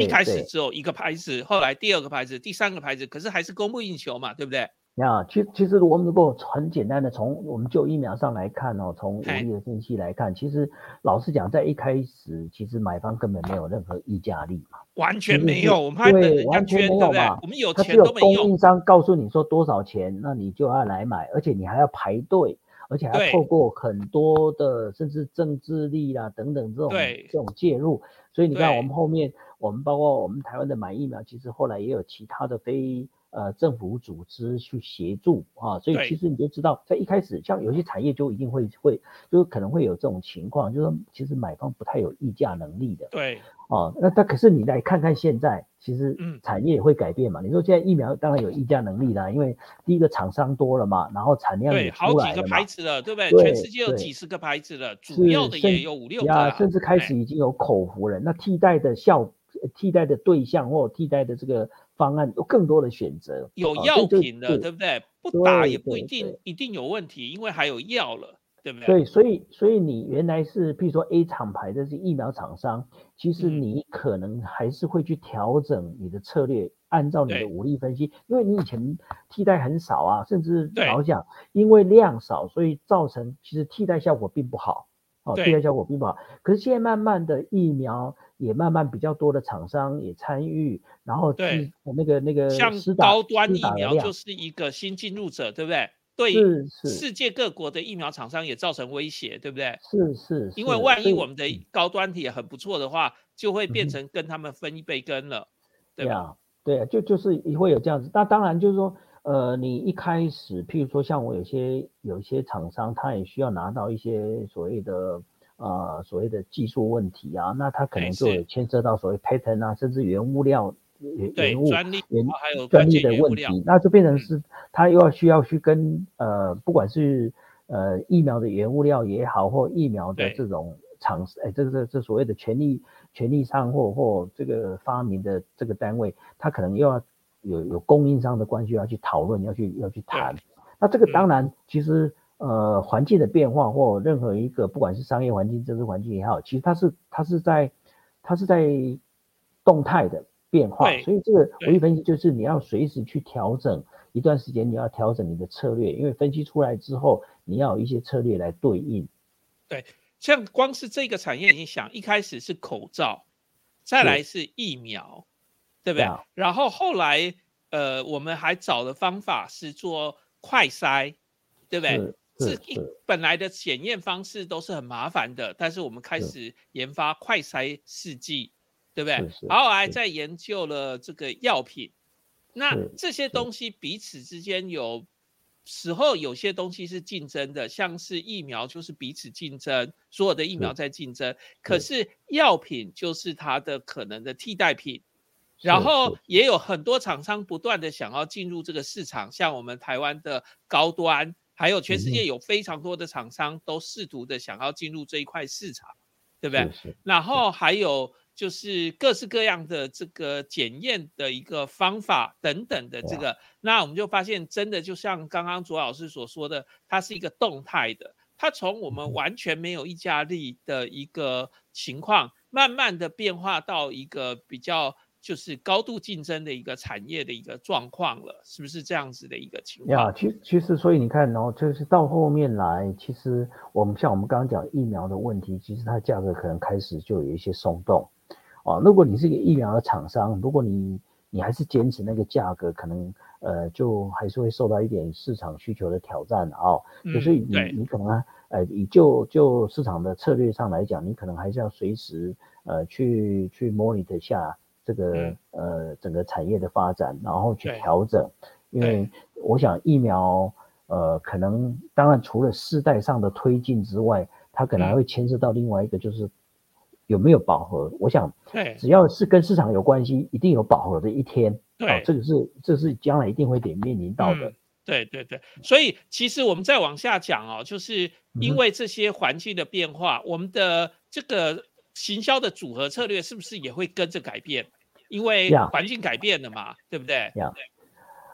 一开始只有一个牌子，后来第二个牌子，第三个牌子，可是还是供不应求嘛，对不对？呀，其其实我们如果很简单的从我们就疫苗上来看哦，从武力的分析来看，其实老实讲，在一开始，其实买方根本没有任何议价力嘛，完全没有，我们还等人家捐，对不对？我们有钱都没有。供应商告诉你说多少钱，那你就要来买，而且你还要排队。而且还透过很多的甚至政治力啦等等这种这种介入，所以你看我们后面我们包括我们台湾的买疫苗，其实后来也有其他的非呃政府组织去协助啊，所以其实你就知道在一开始像有些产业就一定会会就可能会有这种情况，就是说其实买方不太有议价能力的。对。哦，那但可是你来看看现在，其实嗯产业也会改变嘛。你说现在疫苗当然有议价能力啦，因为第一个厂商多了嘛，然后产量对，也好几个牌，子了，对不对？对全世界有对几十个牌子了，主是要的甚也有五六个甚至开哎始已经有口服了。那替代的效、呃替代的对象或替代的这个方案有更多的选择，有药品了，对对不对？不打对也不一定一定有问题，因为还有药了，对不对？对，所以所以你原来是，譬如说 A 厂牌的是疫苗厂商，其实嗯。你可能还是会去调整你的策略，按照你的武力分析，因为你以前替代很少啊，甚至老讲，因为量少，所以造成其实替代效果并不好，哦，替代效果并不好。可是现在慢慢的疫苗也慢慢比较多的厂商也参与，然后对。是那个那个像高端疫苗就是一个新进入者，对不对？对世界各国的疫苗厂商也造成威胁，对不对？是是，因为万一我们的高端体也很不错的话，就会变成跟他们分一杯羹了，对吧？呀，对啊，就就是会有这样子。那当然就是说，呃，你一开始，譬如说像我有些有一些厂商，他也需要拿到一些所谓的呃所谓的技术问题啊，那他可哎能就是有牵涉到所谓 patent 啊，甚至原物料原对原物专利，原然后还有专利的问题，那就变成嗯。是他又要需要去跟呃，不管是呃疫苗的原物料也好，或疫苗的这种厂，哎，这个这这所谓的权利权利上或或这个发明的这个单位，他可能又要有有供应商的关系要去讨论，要去要去谈。那这个嗯。当然其实呃环境的变化或任何一个不管是商业环境、政治环境也好，其实它是它是在它是在动态的变化，所以这个对我一分析就是你要随时去调整，一段时间你要调整你的策略，因为分析出来之后，你要有一些策略来对应。对像光是这个产业，你想一开始是口罩，再来是疫苗，对不对然后后来呃，我们还找的方法是做快筛，对不对？是是一本来的检验方式都是很麻烦的，但是我们开始研发快筛试剂，对不对？是是后来是再研究了这个药品，那这些东西彼此之间有时候有些东西是竞争的，像是疫苗就是彼此竞争，所有的疫苗在竞争，可是药品就是它的可能的替代品。然后也有很多厂商不断的想要进入这个市场，像我们台湾的高端，还有全世嗯界有非常多的厂商都试图的想要进入这一块市场，对不对？然后还有就是各式各样的这个检验的一个方法等等的这对个，那我们就发现真的就像刚刚卓老师所说的，它是一个动态的，它从我们嗯完全没有议价力的一个情况，慢慢的变化到一个比较就是高度竞争的一个产业的一个状况了，是不是这样子的一个情况呀，其其实所以你看哦，就是到后面来，其实我们像我们刚刚讲疫苗的问题，其实它价格可能开始就有一些松动。哦，如果你是一个疫苗的厂商，如果你你还是坚持那个价格，可能呃就还是会受到一点市场需求的挑战啊、哦。嗯所以你对你可能啊呃以就就市场的策略上来讲，你可能还是要随时呃去去 monitor 下这个、嗯呃整个产业的发展，然后去对调整。因为我想疫苗呃可能当然除了世代上的推进之外，它可能还嗯会牵涉到另外一个就是有没有饱和。我想对只要是跟市场有关系，一定有饱和的一天。对哦，这个是这是将来一定会得面临到的。嗯对对对，所以其实我们再往下讲哦，就是因为这些环境的变化，我们的这个行销的组合策略是不是也会跟着改变？因为环境改变了嘛，对不对？呀，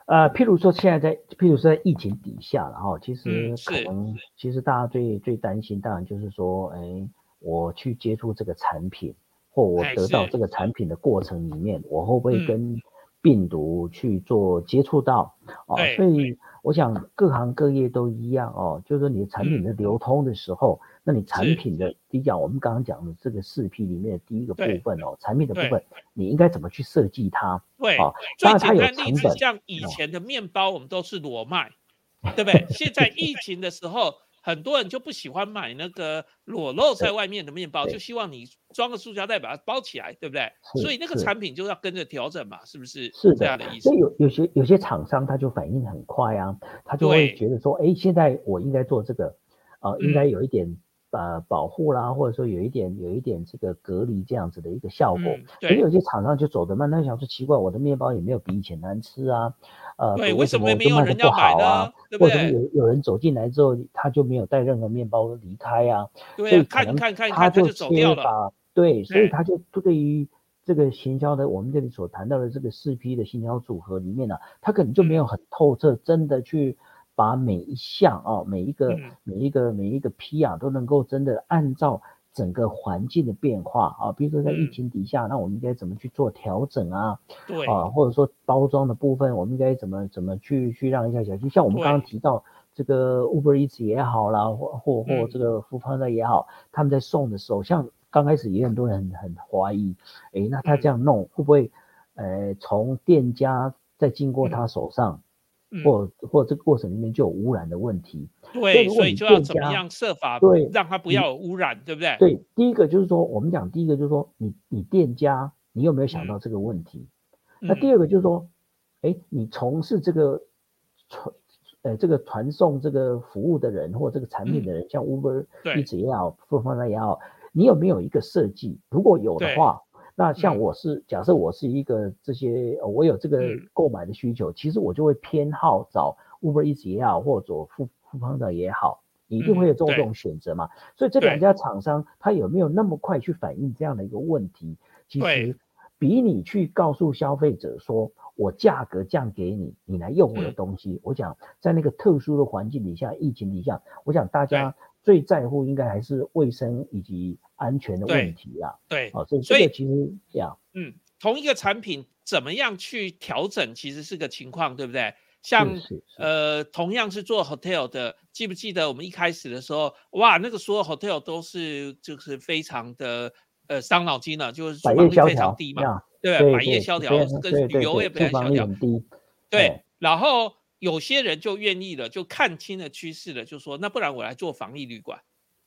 呃，譬如说现在在，譬如说在疫情底下了哈，其实可能，其实大家最最担心，当然就是说，哎，我去接触这个产品，或我哎得到这个产品的过程里面，我会不会嗯。跟病毒去做接触到？哦，所以我想各行各业都一样哦，就是说你的产品的流通的时候，那你产品的第一讲，我们刚刚讲的这个四 P 里面的第一个部分哦，产品的部分，你应该怎么去设计它？对，哦，最当然它有成本，子像以哦。前的面包，我们都是裸卖，对不对？现在疫情的时候，很多人就不喜欢买那个裸露在外面的面包，就希望你装个塑胶袋把它包起来，对不对？所以那个产品就要跟着调整嘛，是不是？是的这样的意思所以。有有些有些厂商他就反应很快啊，他就会觉得说，哎，现在我应该做这个，呃，应该嗯有一点呃保护啦，或者说有一点有一点这个隔离这样子的一个效果。嗯，可是对有些厂商就走的慢，他想说奇怪，我的面包也没有比以前难吃啊，呃，对，为什么没我就卖的不有人要买好啊？呢？对不或者？有有人走进来之后，他就没有带任何面包离开啊，所对啊，以可能看看看他就走切掉了。把对，所以他就对于这个行销的我们这里所谈到的这个四批的行销组合里面呢、他可能就没有很透彻，真的去把每一项啊、每一个、嗯。每一个每一个批啊，都能够真的按照整个环境的变化啊，比如说在疫嗯。情底下，那我们应该怎么去做调整啊？对，啊，或者说包装的部分，我们应该怎么怎么去去让一下小心？像我们刚刚提到这个 Uber Eats 也好啦，或或或嗯。这个 n d a 也好，他们在送的时候，像刚开始也很多人很很怀疑，诶，那他嗯。这样弄会不会呃从店家再经过嗯。他手上，嗯或或这个过程里面就有污染的问题？对，所以就要怎么样设法对让它不要有污染，对不对？对，第一个就是说，我们讲第一个就是说，你你店家你有没有想嗯到这个问题？那嗯第二个就是说，哎，你从事这个传呃这个传送这个服务的人或这个产品的人，像 Uber 一直也好 f o o p a n d a 也好，你有没有一个设计？如果有的话，那像嗯我是假设我是一个这些，呃我有这个嗯购买的需求，其实我就会偏好找 Uber Eats 也好，或者 a n d a 也好。你一定会有这种选择嘛？所以这两家厂商，他有没有那么快去反映这样的一个问题？其实比你去告诉消费者说我价格降给你，你来用我的嗯东西，我想在那个特殊的环境底下，疫情底下，我想大家最在乎应该还是卫生以及安全的对问题啦。对，哦，所以其实呀，嗯，同一个产品怎么样去调整，其实是个情况，对不对？像呃，同样是做 hotel 的，记不记得我们一开始的时候，哇，那个所有 hotel 都是就是非常的呃伤脑筋了，就是百住房率非业萧条常低嘛，呀，对不对百业萧条，对非这个常对对旅游也对，比较萧条住房率很，低，对哎，然后有些人就愿意了，就看清了趋势了，就说那不然我来做防疫旅馆。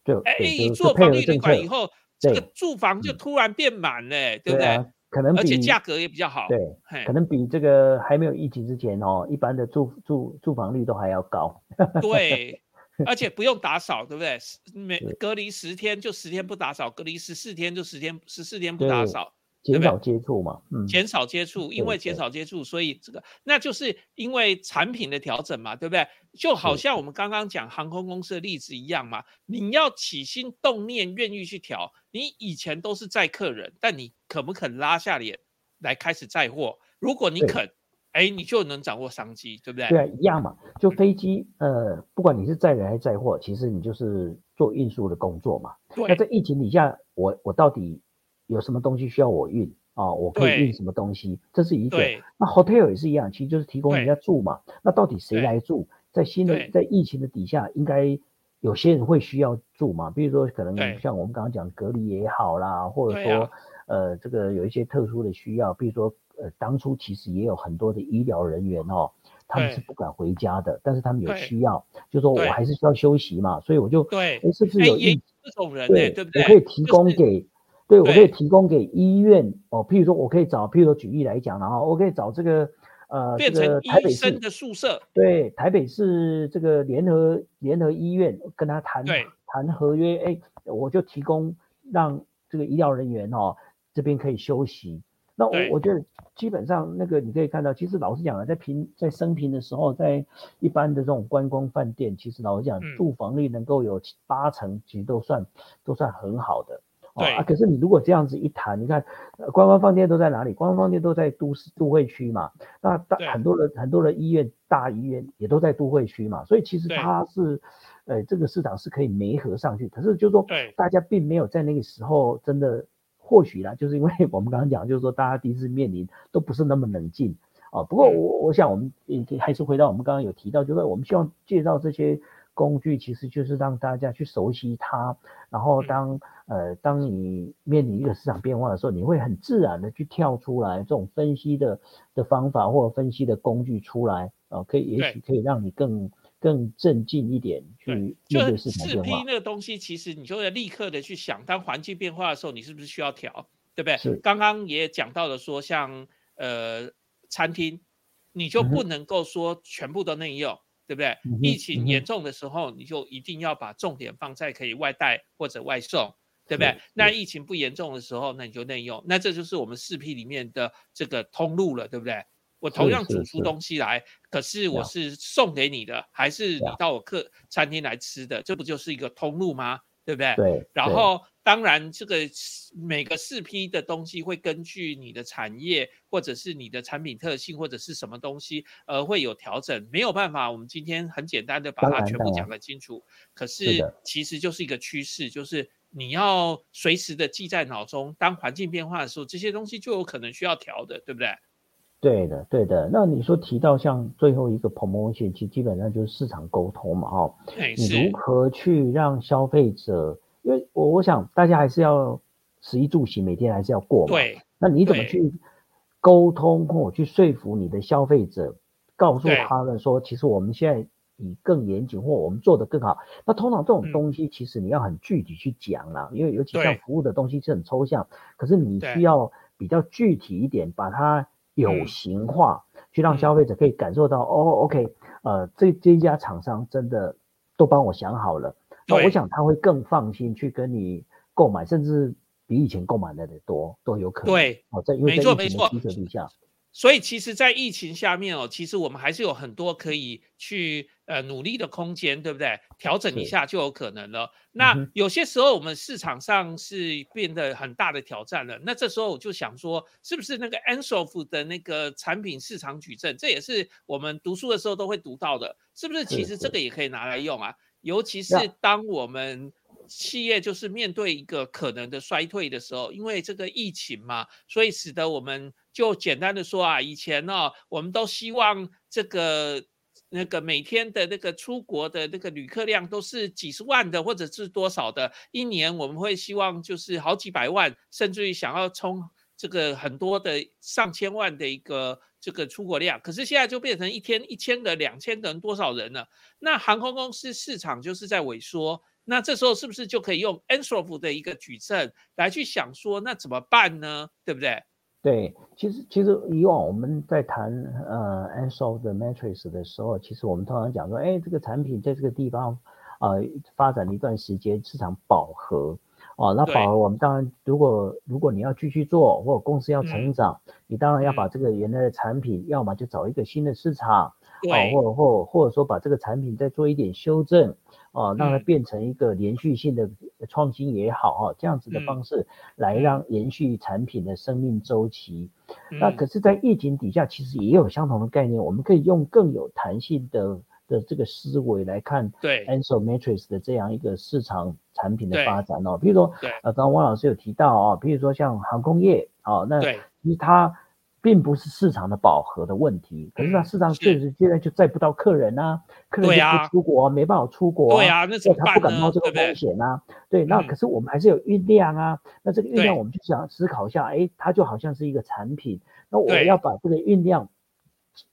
就哎，对一做防疫旅馆以后，这个住房就嗯突然变满嘞，对不对？啊，可能比而且价格也比较好。对，可能比这个还没有疫情之前哦，一般的住住住房率都还要高。对，而且不用打扫，对不对？每隔离十天就十天不打扫，隔离十四天就十天十四天不打对扫，对减少接触嘛，嗯，减少接触，因为减少接触，所以这个那就是因为产品的调整嘛，对不对？就好像我们刚刚讲航空公司的例子一样嘛，你要起心动念，愿意去调，你以前都是载客人，但你肯不肯拉下脸来开始载货？如果你肯，哎，你就能掌握商机，对不对？对啊，一样嘛。就飞机，呃，不管你是载人还是载货，其实你就是做运输的工作嘛。那对在疫情底下，我我到底有什么东西需要我运啊？我可以运什么东西？这是一个。那 hotel 也是一样，其实就是提供人家住嘛。那到底谁来住？在新的在疫情的底下，应该有些人会需要住嘛？比如说可能像我们刚刚讲隔离也好啦，或者说、啊呃这个有一些特殊的需要，比如说呃当初其实也有很多的医疗人员哦，他们是不敢回家的，但是他们有需要，就说我还是需要休息嘛，所以我就对诶是不是哎，有一这种人呢，对，对不对？我可以提就是供给，对我可以提供给医院哦，譬如说我可以找，譬如说举例来讲，然后我可以找这个呃这变成个台北市医生的宿舍，对台北市这个联合联合医院跟他谈谈合约，哎，我就提供让这个医疗人员哦这边可以休息。那我我觉得基本上那个你可以看到，其实老实讲啊，在平在升平的时候，在一般的这种观光饭店，其实老实讲嗯住房率能够有七八成，其实都算都算很好的。哦对啊，可是你如果这样子一谈，你看，呃官方饭店都在哪里？官方饭店都在都市都会区嘛。那大很多的很多的医院，大医院也都在都会区嘛。所以其实它是，呃，这个市场是可以媒合上去。可是就是说，大家并没有在那个时候真的，或许啦，就是因为我们刚刚讲，就是说大家第一次面临都不是那么冷静啊。不过嗯我我想我们也还是回到我们刚刚有提到，就是我们希望介绍这些工具，其实就是让大家去熟悉它，然后嗯。当、呃当你面临一个市场变化的时候，你会很自然的去跳出来这种分析的的方法或者分析的工具出来啊、可以也许可以让你更更镇静一点去面对就是四市场变化。那个东西，其实你就会立刻的去想，当环境变化的时候，你是不是需要调，对不对？是。刚刚也讲到了说，像呃餐厅，你就不能够说全部都内用，对对不对？疫情严重的时候，你就一定要把重点放在可以外带或者外送，对不对？那疫情不严重的时候，那你就内用。那这就是我们四 P 里面的这个通路了，对不对？我同样煮出东西来，可是我是送给你的，还是你到我客餐厅来吃的？这不就是一个通路吗？对不对？对。然后，当然，这个每个四批的东西会根据你的产业，或者是你的产品特性，或者是什么东西，而会有调整。没有办法，我们今天很简单的把它全部讲得清楚。可是，其实就是一个趋势，就是你要随时的记在脑中。当环境变化的时候，这些东西就有可能需要调的，对不对？对的，对的。那你说提到像最后一个 promotion，其实基本上就是市场沟通嘛，哈。你如何去让消费者？因为我我想大家还是要食衣住行，每天还是要过嘛。对。那你怎么去沟通或去说服你的消费者，告诉他们说，其实我们现在以更严谨，或我们做的更好。那通常这种东西，其实你要很具体去讲啦，因为尤其像服务的东西是很抽象，可是你需要比较具体一点，把它。有形化，去让消费者可以感受到哦，OK，呃，这这一家厂商真的都帮我想好了，那我想他会更放心去跟你购买，甚至比以前购买的多都有可能。对，哦，在因为在疫情的基础下。所以其实，在疫情下面哦，其实我们还是有很多可以去呃努力的空间，对不对？调整一下就有可能了。那有些时候我们市场上是变得很大的挑战了。那这时候我就想说，是不是那个 Ansoff 的那个产品市场矩阵，这也是我们读书的时候都会读到的，是不是？其实这个也可以拿来用啊，尤其是当我们。企业就是面对一个可能的衰退的时候，因为这个疫情嘛，所以使得我们就简单的说啊，以前呢，我们都希望这个那个每天的那个出国的那个旅客量都是几十万的，或者是多少的，一年我们会希望就是好几百万，甚至于想要冲这个很多的上千万的一个这个出国量。可是现在就变成一天一千个、两千个人，多少人呢？那航空公司市场就是在萎缩。那这时候是不是就可以用 Ansoff 的一个矩阵来去想说，那怎么办呢？对不对？对，其实其实以往我们在谈呃 Ansoff 的 Matrix 的时候，其实我们通常讲说，哎，这个产品在这个地方呃发展了一段时间，市场饱和哦，那饱和我们当然如果如果你要继续做，或者公司要成长，你当然要把这个原来的产品，要么就找一个新的市场，哦，或者或或者说把这个产品再做一点修正。哦，让它变成一个连续性的创新也好，啊，这样子的方式来让延续产品的生命周期。那可是，在疫情底下，其实也有相同的概念，我们可以用更有弹性的的这个思维来看，对 Ansel Matrix 的这样一个市场产品的发展哦。比如说，呃，刚刚汪老师有提到啊，比如说像航空业，哦，那其实它。并不是市场的饱和的问题，可是它市场确实现在就载不到客人啊，客人就不出国，没办法出国，对啊，那怎么他不敢冒这个风险啊，对，那可是我们还是有运量啊，那这个运量我们就想思考一下，哎，它就好像是一个产品，那我要把这个运量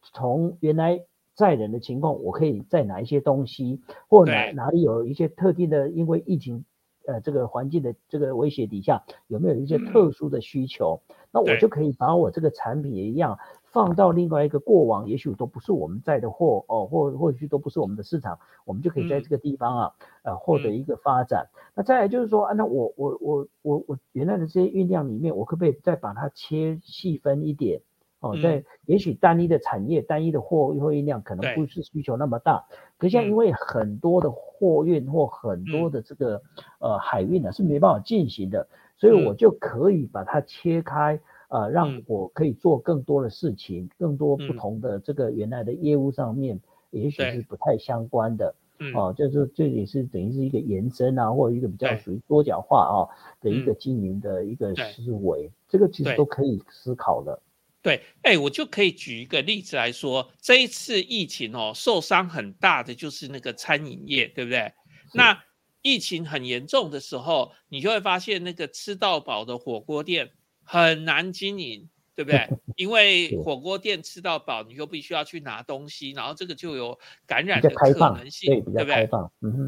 从原来载人的情况，我可以载哪一些东西，或哪哪里有一些特定的，因为疫情。呃，这个环境的这个威胁底下，有没有一些特殊的需求？那我就可以把我这个产品也一样放到另外一个过往，也许都不是我们在的货哦，或或许都不是我们的市场，我们就可以在这个地方啊，呃，获得一个发展。那再来就是说，啊，那我我我我我原来的这些运量里面，我可不可以再把它切细分一点？哦，在也许单一的产业、单一的货货运量可能不是需求那么大，可是像因为很多的货运或很多的这个呃海运呢是没办法进行的，所以我就可以把它切开，呃，让我可以做更多的事情，更多不同的这个原来的业务上面，也许是不太相关的，哦，就是这也是等于是一个延伸啊，或者一个比较属于多角化啊的一个经营的一个思维，这个其实都可以思考的。对，哎，我就可以举一个例子来说，这一次疫情哦，受伤很大的就是那个餐饮业，对不对？那疫情很严重的时候，你就会发现那个吃到饱的火锅店很难经营，对不对？因为火锅店吃到饱，你就必须要去拿东西，然后这个就有感染的可能性，对不对？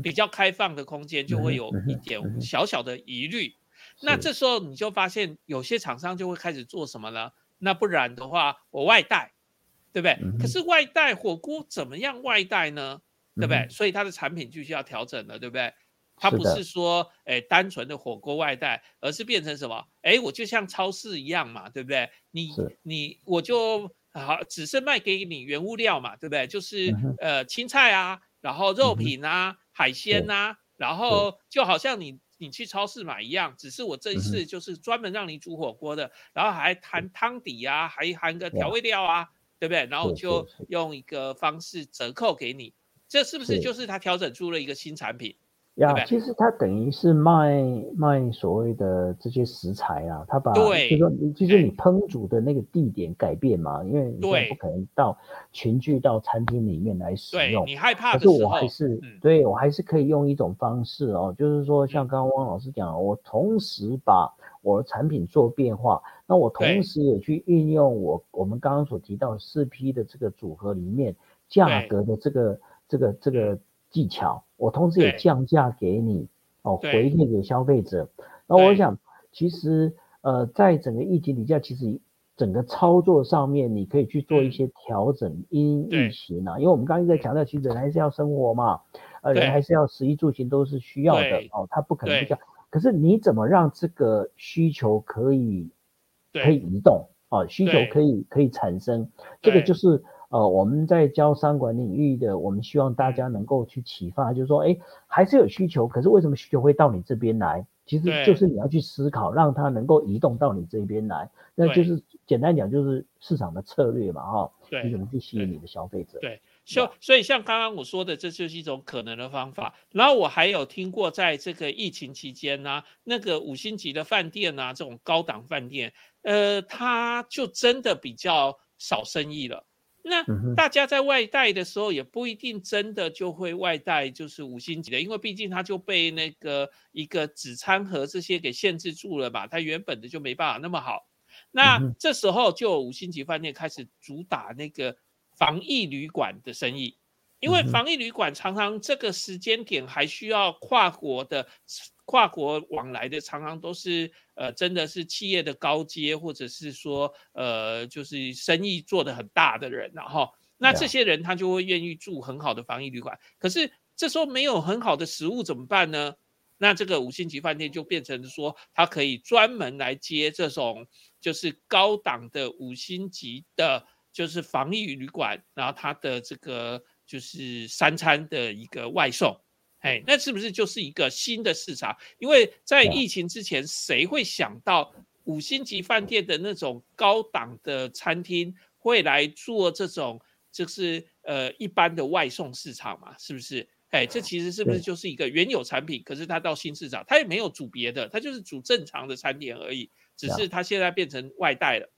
比较开放的空间就会有一点小小的疑虑。那这时候你就发现有些厂商就会开始做什么呢？那不然的话，我外带，对不对？可是外带火锅怎么样外带呢？对不对？所以它的产品就需要调整了，对不对？它不是说哎单纯的火锅外带，而是变成什么？哎，我就像超市一样嘛，对不对？你你我就好只是卖给你原物料嘛，对不对？就是呃青菜啊，然后肉品啊，海鲜呐，然后就好像你。你去超市买一样，只是我这一次就是专门让你煮火锅的，然后还含汤底啊，还含个调味料啊，对不对？然后我就用一个方式折扣给你，这是不是就是他调整出了一个新产品？呀，其实他等于是卖卖所谓的这些食材啊，他把就说你其实你烹煮的那个地点改变嘛，因为你不可能到群聚到餐厅里面来使用，你害怕，可是我还是对我还是可以用一种方式哦，就是说像刚刚汪老师讲，我同时把我的产品做变化，那我同时也去运用我我们刚刚所提到四 P 的这个组合里面价格的这个这个这个。技巧，我同时也降价给你哦，回馈给消费者。那我想，其实呃，在整个疫情底下，其实整个操作上面，你可以去做一些调整，因疫情啊，因为我们刚刚在强调，其实人还是要生活嘛，呃，人还是要食衣住行都是需要的哦，他不可能不降。可是你怎么让这个需求可以可以移动啊？需求可以可以产生，这个就是。呃，我们在教商管领域的，我们希望大家能够去启发，就是说，哎，还是有需求，可是为什么需求会到你这边来？其实就是你要去思考，让它能够移动到你这边来，那就是简单讲，就是市场的策略嘛，哈，你怎么去吸引你的消费者？对，就所以像刚刚我说的，这就是一种可能的方法。然后我还有听过，在这个疫情期间呢，那个五星级的饭店啊，这种高档饭店，呃，它就真的比较少生意了。那大家在外带的时候也不一定真的就会外带，就是五星级的，因为毕竟它就被那个一个纸餐盒这些给限制住了嘛，它原本的就没办法那么好。那这时候就五星级饭店开始主打那个防疫旅馆的生意。因为防疫旅馆常常这个时间点还需要跨国的、跨国往来的，常常都是呃，真的是企业的高阶，或者是说呃，就是生意做得很大的人，然后那这些人他就会愿意住很好的防疫旅馆。可是这时候没有很好的食物怎么办呢？那这个五星级饭店就变成说，它可以专门来接这种就是高档的五星级的，就是防疫旅馆，然后它的这个。就是三餐的一个外送，哎，那是不是就是一个新的市场？因为在疫情之前，谁会想到五星级饭店的那种高档的餐厅会来做这种，就是呃一般的外送市场嘛？是不是？哎，这其实是不是就是一个原有产品？可是它到新市场，它也没有煮别的，它就是煮正常的餐点而已，只是它现在变成外带了。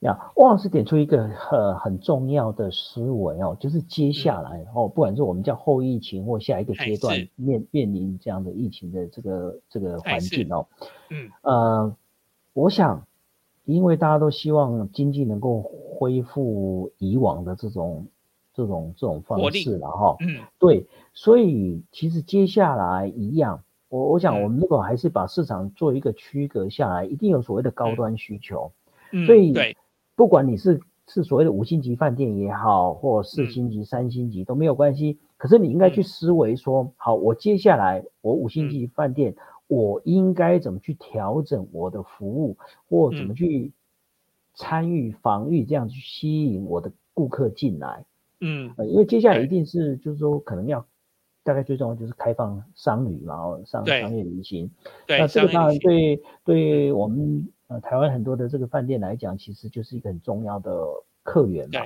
呀，汪老师点出一个很很重要的思维哦，就是接下来哦，不管是我们叫后疫情或下一个阶段面面临这样的疫情的这个这个环境哦，嗯。呃，我想，因为大家都希望经济能够恢复以往的这种这种这种方式了哈，嗯，对，所以其实接下来一样，我我想我们如果还是把市场做一个区隔下来，一定有所谓的高端需求，所以对。不管你是是所谓的五星级饭店也好，或四星级、三星级都没有关系。可是你应该去思维说，好，我接下来我五星级饭店，我应该怎么去调整我的服务，或怎么去参与防御，这样去吸引我的顾客进来。嗯，因为接下来一定是就是说，可能要大概最重要就是开放商旅嘛，上商业旅行。对，那这个当然对对我们。呃，台湾很多的这个饭店来讲，其实就是一个很重要的客源嘛。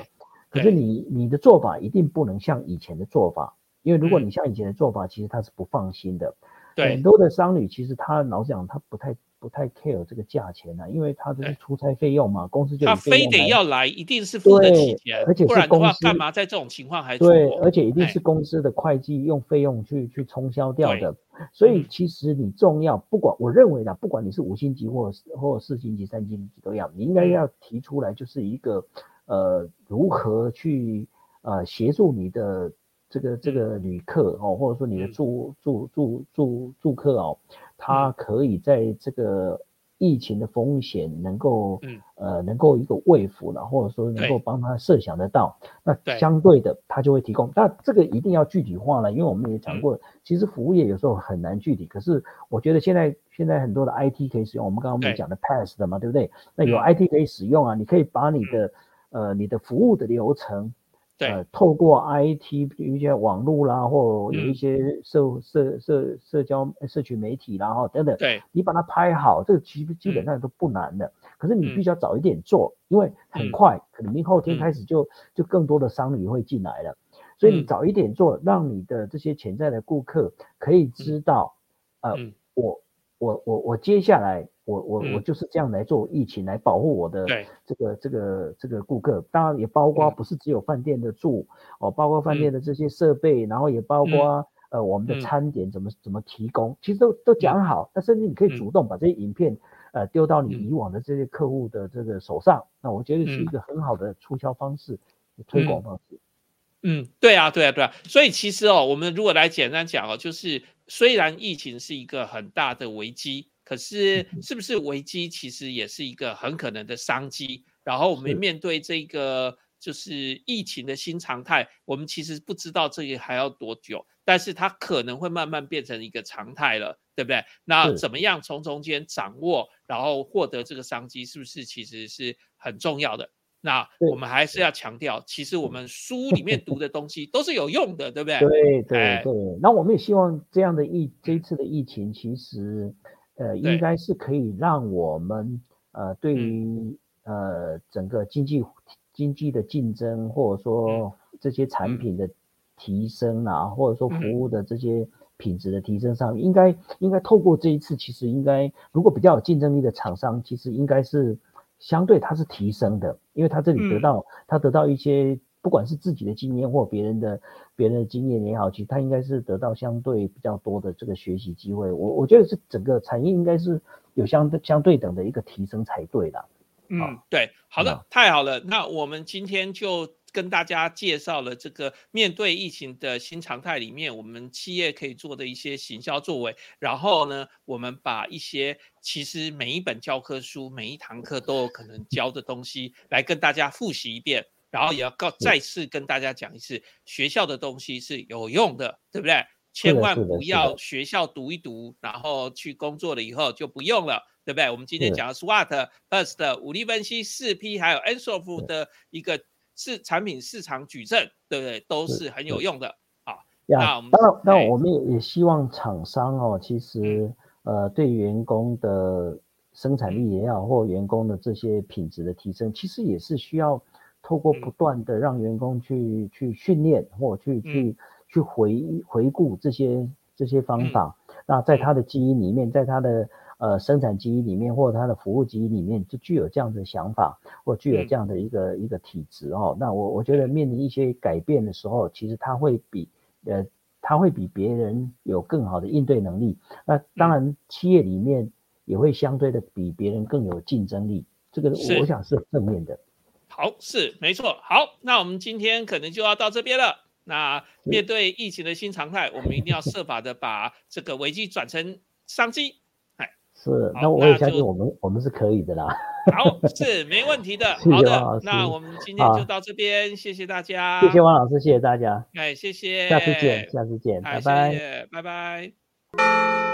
可是你你的做法一定不能像以前的做法，因为如果你像以前的做法，其实他是不放心的。对，很多的商旅其实他老实讲，他不太。不太 care 这个价钱啊，因为他这是出差费用嘛，公司就他非得要来，一定是付得起钱，而且是公司干嘛在这种情况还对，而且一定？是公司的会计用费用去去冲销掉的，所以其实你重要，不管我认为呢，不管你是五星级或或四星级、三星级都要，你应该要提出来，就是一个呃如何去呃协助你的这个这个旅客哦，或者说你的住住住住住客哦。他可以在这个疫情的风险能够嗯。呃能够一个慰抚了，或者说能够帮他设想得到，那相对的他就会提供。那这个一定要具体化了，因为我们也讲过，其实服务业有时候很难具体，可是我觉得现在现在很多的 IT 可以使用，我们刚刚我们讲的 Pass 的嘛，对不对？那有嗯。IT 可以使用啊，你可以把你的呃你的服务的流程。对。呃，透过 IT 有一些网络啦，或有嗯。一些社社社社交社群媒体啦，哈等等，对。你把它拍好，这个基基本嗯。上都不难的。可是你嗯。必须要早一点做，因为很嗯。快，可能明后天嗯。开始就就更多的商旅会进来了。所以你嗯。早一点做，让你的这些潜在的顾客可以知道，呃嗯，我我我我接下来我我我嗯。就是这样来做疫情来保护我的对。这个这个这个顾客，当然也包括嗯。不是只有饭店的住哦，包括饭嗯。店的这些设备，然后也包括呃我们的嗯。餐点怎么怎么提供，其实都都讲好，那甚至你可以嗯。主动把这些影片呃丢到你嗯。以往的这些客户的这个手上，那我觉得是一嗯。个很好的促销方式、推广方式。嗯，对啊，对啊，对啊，所以其实哦，我们如果来简单讲哦，就是虽然疫情是一个很大的危机，可是嗯是不是危机其实也是一个很可能的商机。然后我们面对这个就是疫情的新常态，我们其实不知道这个还要多久，但是它可能会慢慢变成一个常态了，对不对？那怎么样从中间掌握，然后获得这个商机，是不是其实是很重要的？那我们还是要强调，其实我们书里面读的东西都是有用的，对不对？对对哎对，那我们也希望这样的疫这一次的疫情，其实呃应该是可以让我们呃对嗯。于呃整个经济经济的竞争，或者说这些。产嗯。品的提升啊，或者说服嗯务的这些品质的提升上，应该应该透过这一次，其实应该如果比较有竞争力的厂商，其实应该是相对它是提升的，因为它这里得嗯。到它得到一些。不管是自己的经验或别人的别人的经验也好，其实他应该是得到相对比较多的这个学习机会。我我觉得是整个产业应该是有相对相对等的一个提升才对的。嗯，对，好的好，太好了。那我们今天就跟大家介绍了这个面对疫情的新常态里面，我们企业可以做的一些行销作为。然后呢，我们把一些其实每一本教科书、每一堂课都有可能教的东西来跟大家复习一遍。然后也要告再次跟大家讲一次，学校的东西是有用的，对不对？千万不要学校读一读，然后去工作了以后就不用了，对不对？我们今天是讲的 SWOT、First 武力分析、四 P，还有 Ensof 的一个市产品市场矩阵，对不对？都是是很有用的。呀那我们当然，当哎然我们也也希望厂商哦，其实呃对员工的生产力也好，或员工的这些品质的提升，其实也是需要透过不嗯断的让员工去去训练或去去去回回顾这些这些方法。那在他的基因里面，在他的呃生产基因里面，或者他的服务基因里面，就具有这样的想法，或具有嗯这样的一个、一个体质哦。那我我觉得面临一些改变的时候，其实他会比呃他会比别人有更好的应对能力。那当然，企业里面也会相对的比别人更有竞争力。这个我想是正面的。好，是没错。好，那我们今天可能就要到这边了。那面对疫情的新常态，我们一定要设法的把这个危机转成商机。哎是，那我也相信我们我们是可以的啦。好，是没问题的。好的，那我们今天就到这边，谢谢大家。谢谢王老师，谢谢大家，哎，谢谢，下次见，下次见，哎，拜拜。拜拜。